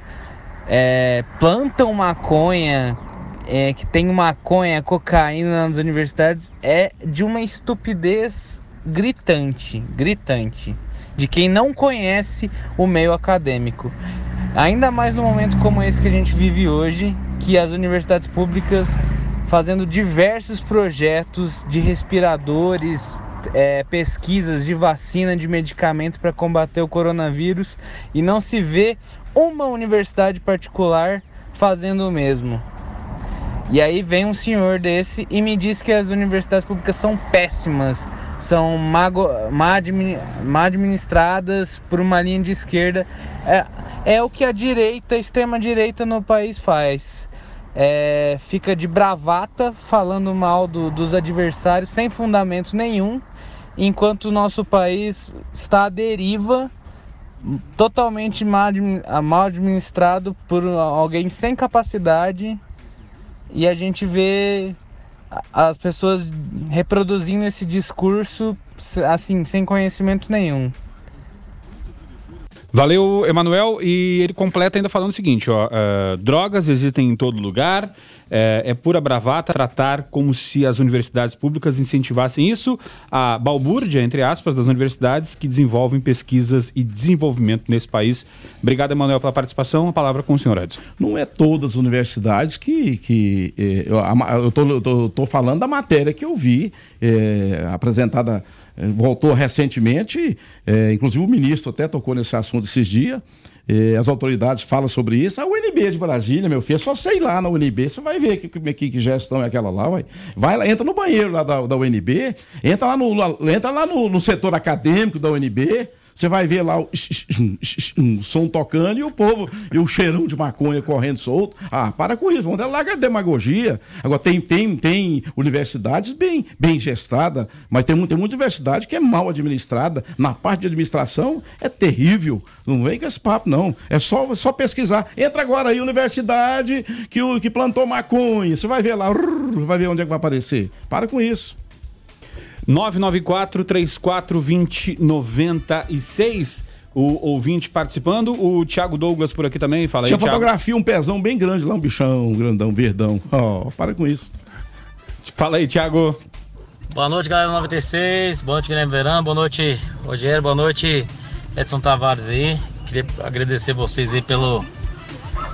é, plantam maconha, é, que tem maconha, cocaína nas universidades, é de uma estupidez gritante, gritante, de quem não conhece o meio acadêmico. Ainda mais no momento como esse que a gente vive hoje, que as universidades públicas fazendo diversos projetos de respiradores, é, pesquisas de vacina, de medicamentos para combater o coronavírus e não se vê uma universidade particular fazendo o mesmo. E aí vem um senhor desse e me diz que as universidades públicas são péssimas, são má administradas por uma linha de esquerda. É, é o que a direita, a extrema-direita no país faz. É, fica de bravata falando mal do- dos adversários sem fundamento nenhum, enquanto o nosso país está à deriva totalmente mal, admi- mal administrado por alguém sem capacidade e a gente vê as pessoas reproduzindo esse discurso assim sem conhecimento nenhum. Valeu, Emanuel. E ele completa ainda falando o seguinte: ó, eh, drogas existem em todo lugar, eh, é pura bravata tratar como se as universidades públicas incentivassem isso. A balbúrdia, entre aspas, das universidades que desenvolvem pesquisas e desenvolvimento nesse país. Obrigado, Emanuel, pela participação. A palavra com o senhor Edson. Não é todas as universidades que. que eh, eu, tô falando da matéria que eu vi, apresentada, voltou recentemente, eh, inclusive o ministro até tocou nesse assunto esses dias. eh, as autoridades falam sobre isso. A UNB de Brasília, meu filho, é só sei lá na UNB, você vai ver que, que, que gestão é aquela lá, ué. Vai lá, entra no banheiro lá da, da UNB, entra lá, no, entra lá no, no setor acadêmico da UNB. Você vai ver lá o, o som tocando e o povo, e o cheirão de maconha correndo solto. Ah, para com isso, vamos larga a demagogia. Agora, tem, tem, tem universidades bem, bem gestadas, mas tem, tem muita universidade que é mal administrada. Na parte de administração é terrível. Não vem com esse papo, não. É só, só pesquisar. Entra agora aí, universidade que, o- que plantou maconha. Você vai ver lá, vai ver onde é que vai aparecer. Para com isso. 994 3420 96. O ouvinte participando, o Thiago Douglas por aqui também, fala aí, Tinha Thiago. fotografia, um pezão bem grande lá, um bichão, um grandão, verdão. Ó, para com isso. Fala aí, Thiago. Boa noite, galera 96. Boa noite, Guilherme Verão. Boa noite, Rogério. Boa noite, Edson Tavares aí. Queria agradecer vocês aí pelo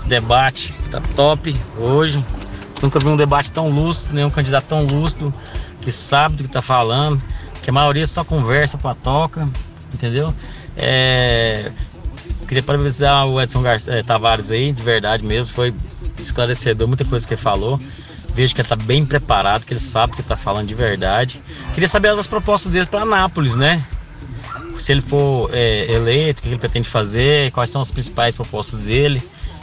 debate. Tá top hoje. Nunca vi um debate tão lúcido, nenhum candidato tão lúcido, que sabe do que tá falando, que a maioria só conversa pra toca, entendeu? É, Queria parabenizar o Edson Gar eh, Tavares aí, de verdade mesmo. Foi esclarecedor, muita coisa que ele falou. Vejo que ele está bem preparado, que ele sabe o que está falando de verdade. Queria saber as propostas dele para Anápolis, né? Se ele for é, eleito, o que ele pretende fazer, quais são as principais propostas dele.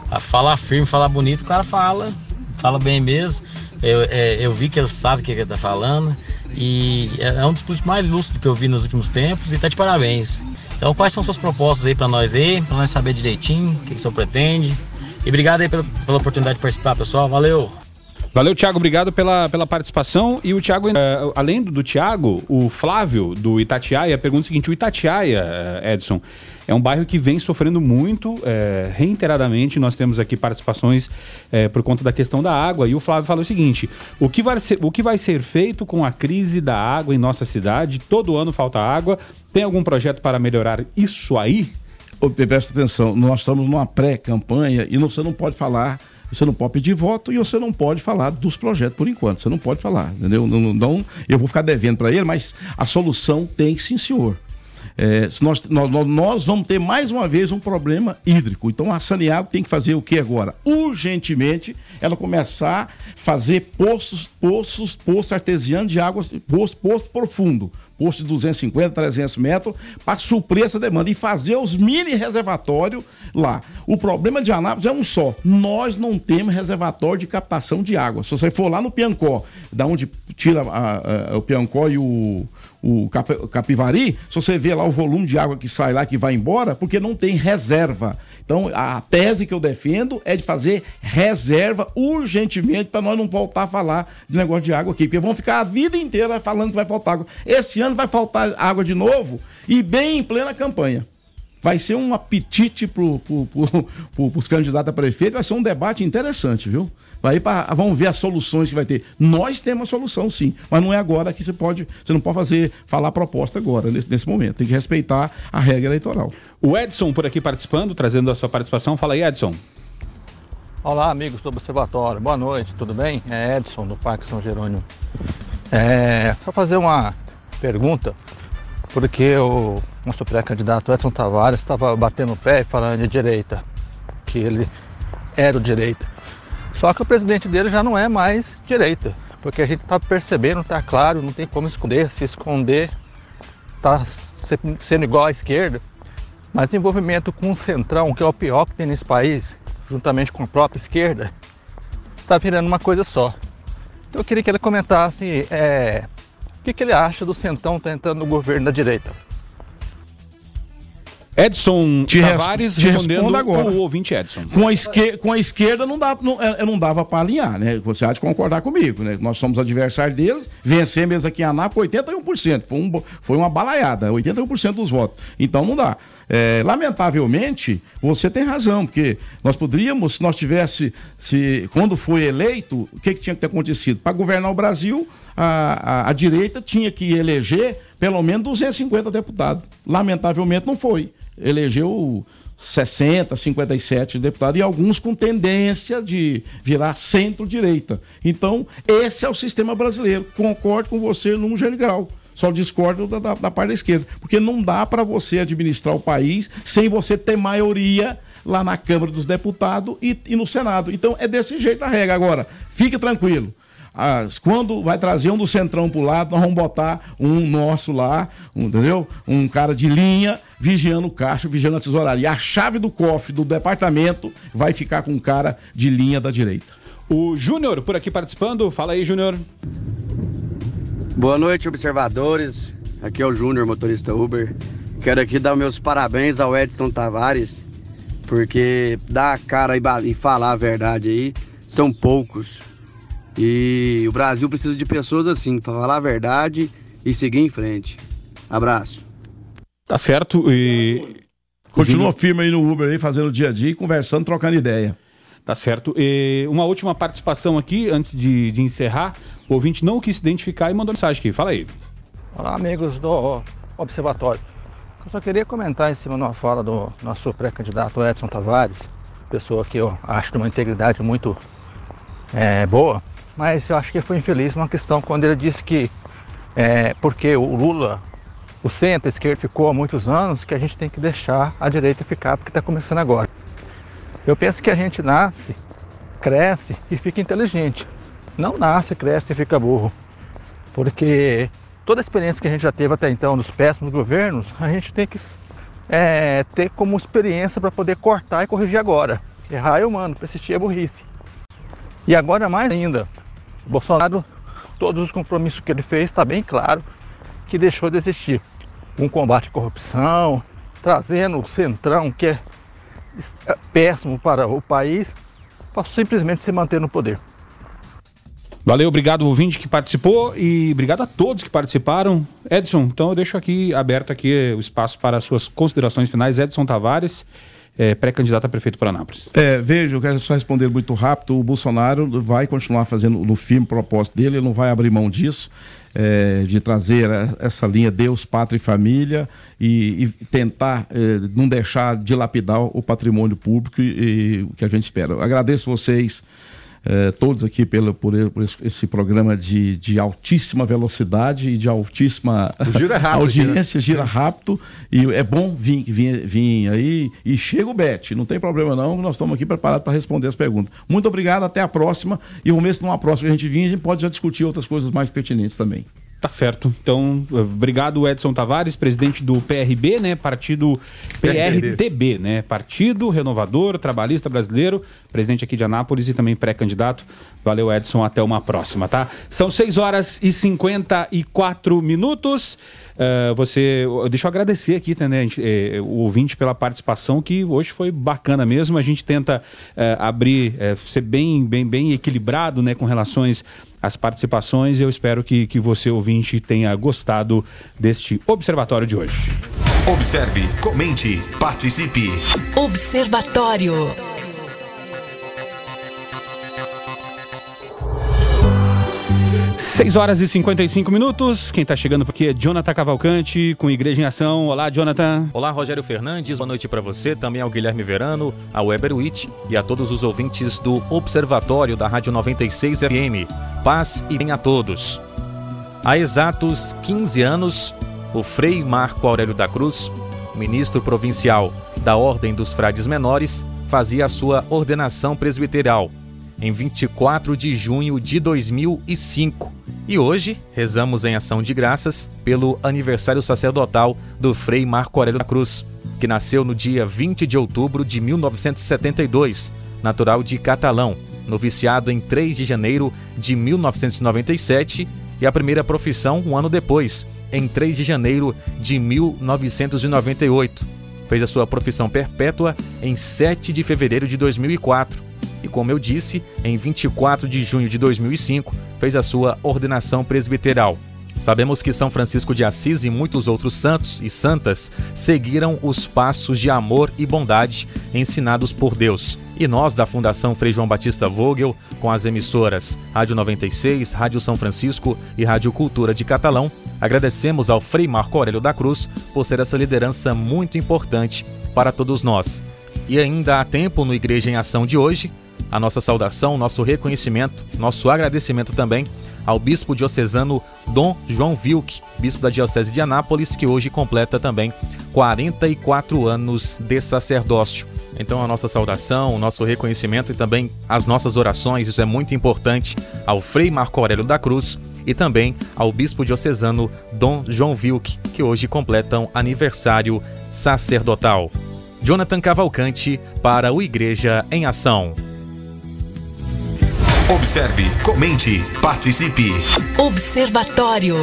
A falar firme, falar bonito, o cara fala, fala bem mesmo. Eu, é, eu vi que ele sabe o que ele está falando. E é é um dos políticos mais lúcidos que eu vi nos últimos tempos e tá de parabéns. Então, quais são suas propostas aí para nós aí, para nós saber direitinho o que, que o senhor pretende. E obrigado aí pela, pela oportunidade de participar, pessoal. Valeu! Valeu, Thiago, obrigado pela, pela participação. E o Thiago, eh, além do, Thiago, o Flávio, do Itatiaia, pergunta o seguinte: o Itatiaia, eh, Edson, é um bairro que vem sofrendo muito, eh, reiteradamente. Nós temos aqui participações eh, por conta da questão da água. E o Flávio falou o seguinte: o que, vai ser, o que vai ser feito com a crise da água em nossa cidade? Todo ano falta água. Tem algum projeto para melhorar isso aí? Presta atenção, nós estamos numa pré-campanha e você não pode falar, você não pode pedir voto e você não pode falar dos projetos por enquanto. Você não pode falar, entendeu? Não, não- eu vou ficar devendo para ele, mas a solução tem sim, senhor. É, nós, nós, nós- vamos ter mais uma vez um problema hídrico. Então a Saneago tem que fazer o que agora? Urgentemente, ela começar a fazer poços, poços, poço artesiano de água, poço, poço profundo. Poço de 250, 300 metros, para suprir essa demanda e fazer os mini reservatórios lá. O problema de Anápolis é um só: nós não temos reservatório de captação de água. Se você for lá no Piancó, da onde tira a- a- o Piancó e o, o Cap- Capivari, se você vê lá o volume de água que sai lá, que vai embora, porque não tem reserva. Então, a tese que eu defendo é de fazer reserva urgentemente para nós não voltar a falar de negócio de água aqui, porque vão ficar a vida inteira falando que vai faltar água. Esse ano vai faltar água de novo e bem em plena campanha. Vai ser um apetite para pro, pro, pro, os candidatos a prefeito, vai ser um debate interessante, viu? Vai pra, vamos ver as soluções que vai ter. Nós temos a solução, sim, mas não é agora que você pode, você não pode fazer, falar proposta agora, nesse, nesse momento. Tem que respeitar a regra eleitoral. O Edson por aqui participando, trazendo a sua participação. Fala aí, Edson. Olá, amigos do Observatório. Boa noite, tudo bem? É Edson, do Parque São Jerônimo. É, só fazer uma pergunta, porque o nosso pré-candidato Edson Tavares estava batendo o pé e falando de direita, que ele era o direita. Só que o presidente dele já não é mais direita, porque a gente está percebendo, está claro, não tem como esconder, se esconder está sendo igual à esquerda. Mas o envolvimento com o Centrão, que é o pior que tem nesse país, juntamente com a própria esquerda, está virando uma coisa só. Então eu queria que ele comentasse é, o que, que ele acha do Centrão estar entrando no governo da direita. Edson Te res- Tavares te respondendo agora. o ouvinte Edson. Com a, esquer- com a esquerda não, dá, não, é- não dava para alinhar, né? Você há de concordar comigo, né? Nós somos adversários deles, vencemos aqui em Anápolis 81%. Foi, um, foi uma balaiada, 81% dos votos. Então não dá. É, lamentavelmente, você tem razão, porque nós poderíamos, se nós tivesse, se, quando foi eleito, o que, que tinha que ter acontecido? Para governar o Brasil, a, a, a direita tinha que eleger pelo menos 250 deputados. Lamentavelmente não foi. Elegeu 60, 57 deputados e alguns com tendência de virar centro-direita. Então, esse é o sistema brasileiro. Concordo com você num geral. Só discordo da, da, da parte da esquerda. Porque não dá para você administrar o país sem você ter maioria lá na Câmara dos Deputados e, e no Senado. Então, é desse jeito a regra. Agora, fique tranquilo. As- quando vai trazer um do centrão pro lado, nós vamos botar um nosso lá, um, entendeu? Um cara de linha vigiando o caixa, vigiando a tesouraria. E a chave do cofre do departamento vai ficar com um cara de linha da direita. O Júnior por aqui participando. Fala aí, Júnior. Boa noite, observadores. Aqui é o Júnior, motorista Uber. Quero aqui dar meus parabéns ao Edson Tavares, porque dar a cara e, e falar a verdade aí são poucos. E o Brasil precisa de pessoas assim, para falar a verdade e seguir em frente. Abraço. Tá certo. E. Continua firme aí no Uber aí, fazendo o dia a dia, e conversando, trocando ideia. Tá certo. E uma última participação aqui, antes de, de encerrar. O ouvinte não quis se identificar e mandou mensagem aqui. Fala aí. Olá, amigos do Observatório. Eu só queria comentar em cima de uma fala do nosso pré-candidato Edson Tavares, pessoa que eu acho de uma integridade muito é, boa, mas eu acho que foi infeliz numa questão quando ele disse que é, porque o Lula, o centro, a esquerda ficou há muitos anos, que a gente tem que deixar a direita ficar porque está começando agora. Eu penso que a gente nasce, cresce e fica inteligente. Não nasce, cresce e fica burro. Porque toda a experiência que a gente já teve até então nos péssimos governos, a gente tem que é, ter como experiência para poder cortar e corrigir agora. Errar é humano, persistir é burrice. E agora mais ainda, Bolsonaro, todos os compromissos que ele fez, está bem claro que deixou de existir. Um combate à corrupção, trazendo o centrão, que é péssimo para o país, para simplesmente se manter no poder. Valeu, obrigado ouvinte que participou e obrigado a todos que participaram. Edson, então eu deixo aqui aberto aqui o espaço para as suas considerações finais. Edson Tavares, é, pré-candidato a prefeito para Anápolis. É, veja, eu quero só responder muito rápido. O Bolsonaro vai continuar fazendo no firme propósito dele, ele não vai abrir mão disso. É, de trazer essa linha Deus, Pátria e Família e, e tentar é, não deixar dilapidar o patrimônio público e, e, o que a gente espera. Agradeço vocês eh, todos aqui pelo, por, por esse programa de, de altíssima velocidade e de altíssima gira é rápido, audiência, gira rápido. E é bom vir, vir, vir aí. E chega o Bet, não tem problema não, nós estamos aqui preparados para responder as perguntas. Muito obrigado, até a próxima. E vamos ver se numa próxima que a gente vir, a gente pode já discutir outras coisas mais pertinentes também. Tá certo. Então, obrigado Edson Tavares, presidente do PRB, né? Partido PRTB, né? Partido Renovador Trabalhista Brasileiro, presidente aqui de Anápolis e também pré-candidato. Valeu, Edson. Até uma próxima, tá? São 6 horas e 54 minutos. Uh, você, deixa eu agradecer aqui, né, eh, o ouvinte pela participação, que hoje foi bacana mesmo. A gente tenta uh, abrir, ser bem, bem, bem equilibrado, né, com relações às participações. Eu espero que, que você, ouvinte, tenha gostado deste observatório de hoje. Observe, comente, participe. Observatório. 6 horas e 55 minutos. Quem está chegando por aqui é Jonathan Cavalcante, com Igreja em Ação. Olá, Jonathan. Olá, Rogério Fernandes. Boa noite para você, também ao Guilherme Verano, ao Weber Witt e a todos os ouvintes do Observatório da Rádio 96 FM. Paz e bem a todos. Há exatos 15 anos, o Frei Marco Aurélio da Cruz, ministro provincial da Ordem dos Frades Menores, fazia a sua ordenação presbiterial em 24 de junho de 2005. E hoje rezamos em ação de graças pelo aniversário sacerdotal do Frei Marco Aurélio da Cruz, que nasceu no dia 20 de outubro de 1972, natural de Catalão, noviciado em 3 de janeiro de 1997 e a primeira profissão um ano depois, em 3 de janeiro de 1998. Fez a sua profissão perpétua em 7 de fevereiro de 2004 e, como eu disse, em 24 de junho de 2005, fez a sua ordenação presbiteral. Sabemos que São Francisco de Assis e muitos outros santos e santas seguiram os passos de amor e bondade ensinados por Deus. E nós, da Fundação Frei João Batista Vogel, com as emissoras Rádio 96, Rádio São Francisco e Rádio Cultura de Catalão, agradecemos ao Frei Marco Aurélio da Cruz por ser essa liderança muito importante para todos nós. E ainda há tempo no Igreja em Ação de hoje a nossa saudação, nosso reconhecimento, nosso agradecimento também ao bispo diocesano Dom João Vilk, bispo da Diocese de Anápolis, que hoje completa também 44 anos de sacerdócio. Então, a nossa saudação, o nosso reconhecimento e também as nossas orações, isso é muito importante, ao Frei Marco Aurélio da Cruz e também ao bispo diocesano Dom João Vilk, que hoje completam aniversário sacerdotal. Jonathan Cavalcante para o Igreja em Ação. Observe, comente, participe. Observatório.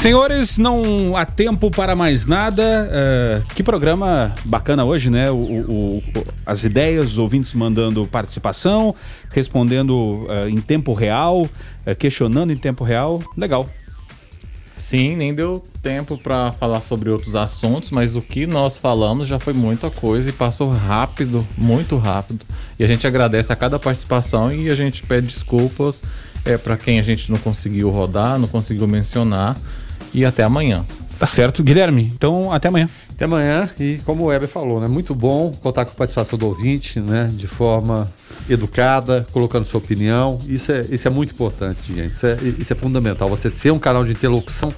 Senhores, não há tempo para mais nada. Uh, que programa bacana hoje, né? O, o, o, as ideias, os ouvintes mandando participação, respondendo uh, em tempo real, uh, questionando em tempo real. Legal. Sim, nem deu tempo para falar sobre outros assuntos, mas o que nós falamos já foi muita coisa e passou rápido, muito rápido. E a gente agradece a cada participação e a gente pede desculpas é, para quem a gente não conseguiu rodar, não conseguiu mencionar. E até amanhã. Tá certo, Guilherme. Então, até amanhã. Até amanhã. E como o Weber falou, né? Muito bom contar com a participação do ouvinte, né? De forma educada, colocando sua opinião. Isso é, isso é muito importante, gente. Isso é, isso é fundamental. Você ser um canal de interlocução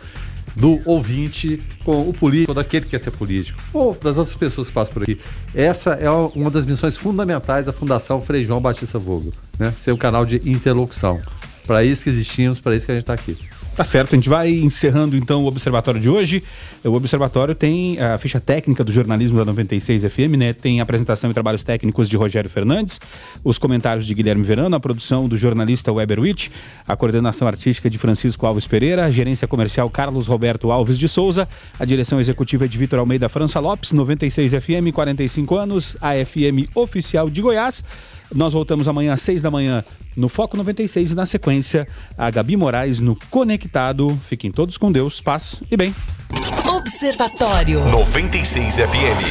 do ouvinte com o político, daquele que quer ser político, ou das outras pessoas que passam por aqui. Essa é uma das missões fundamentais da Fundação Frei João Batista Vogel, né? Ser um canal de interlocução. Para isso que existimos, para isso que a gente está aqui. Tá certo, a gente vai encerrando então o observatório de hoje. O observatório tem a ficha técnica do jornalismo da 96 FM, né? Tem apresentação e trabalhos técnicos de Rogério Fernandes, os comentários de Guilherme Verano, a produção do jornalista Weber Witt, a coordenação artística de Francisco Alves Pereira, a gerência comercial Carlos Roberto Alves de Souza, a direção executiva de Vitor Almeida França Lopes, 96 FM, 45 anos, a FM oficial de Goiás. Nós voltamos amanhã às 6 da manhã no Foco 96 e na sequência a Gabi Moraes no Conectado. Fiquem todos com Deus, paz e bem. Observatório 96 FM.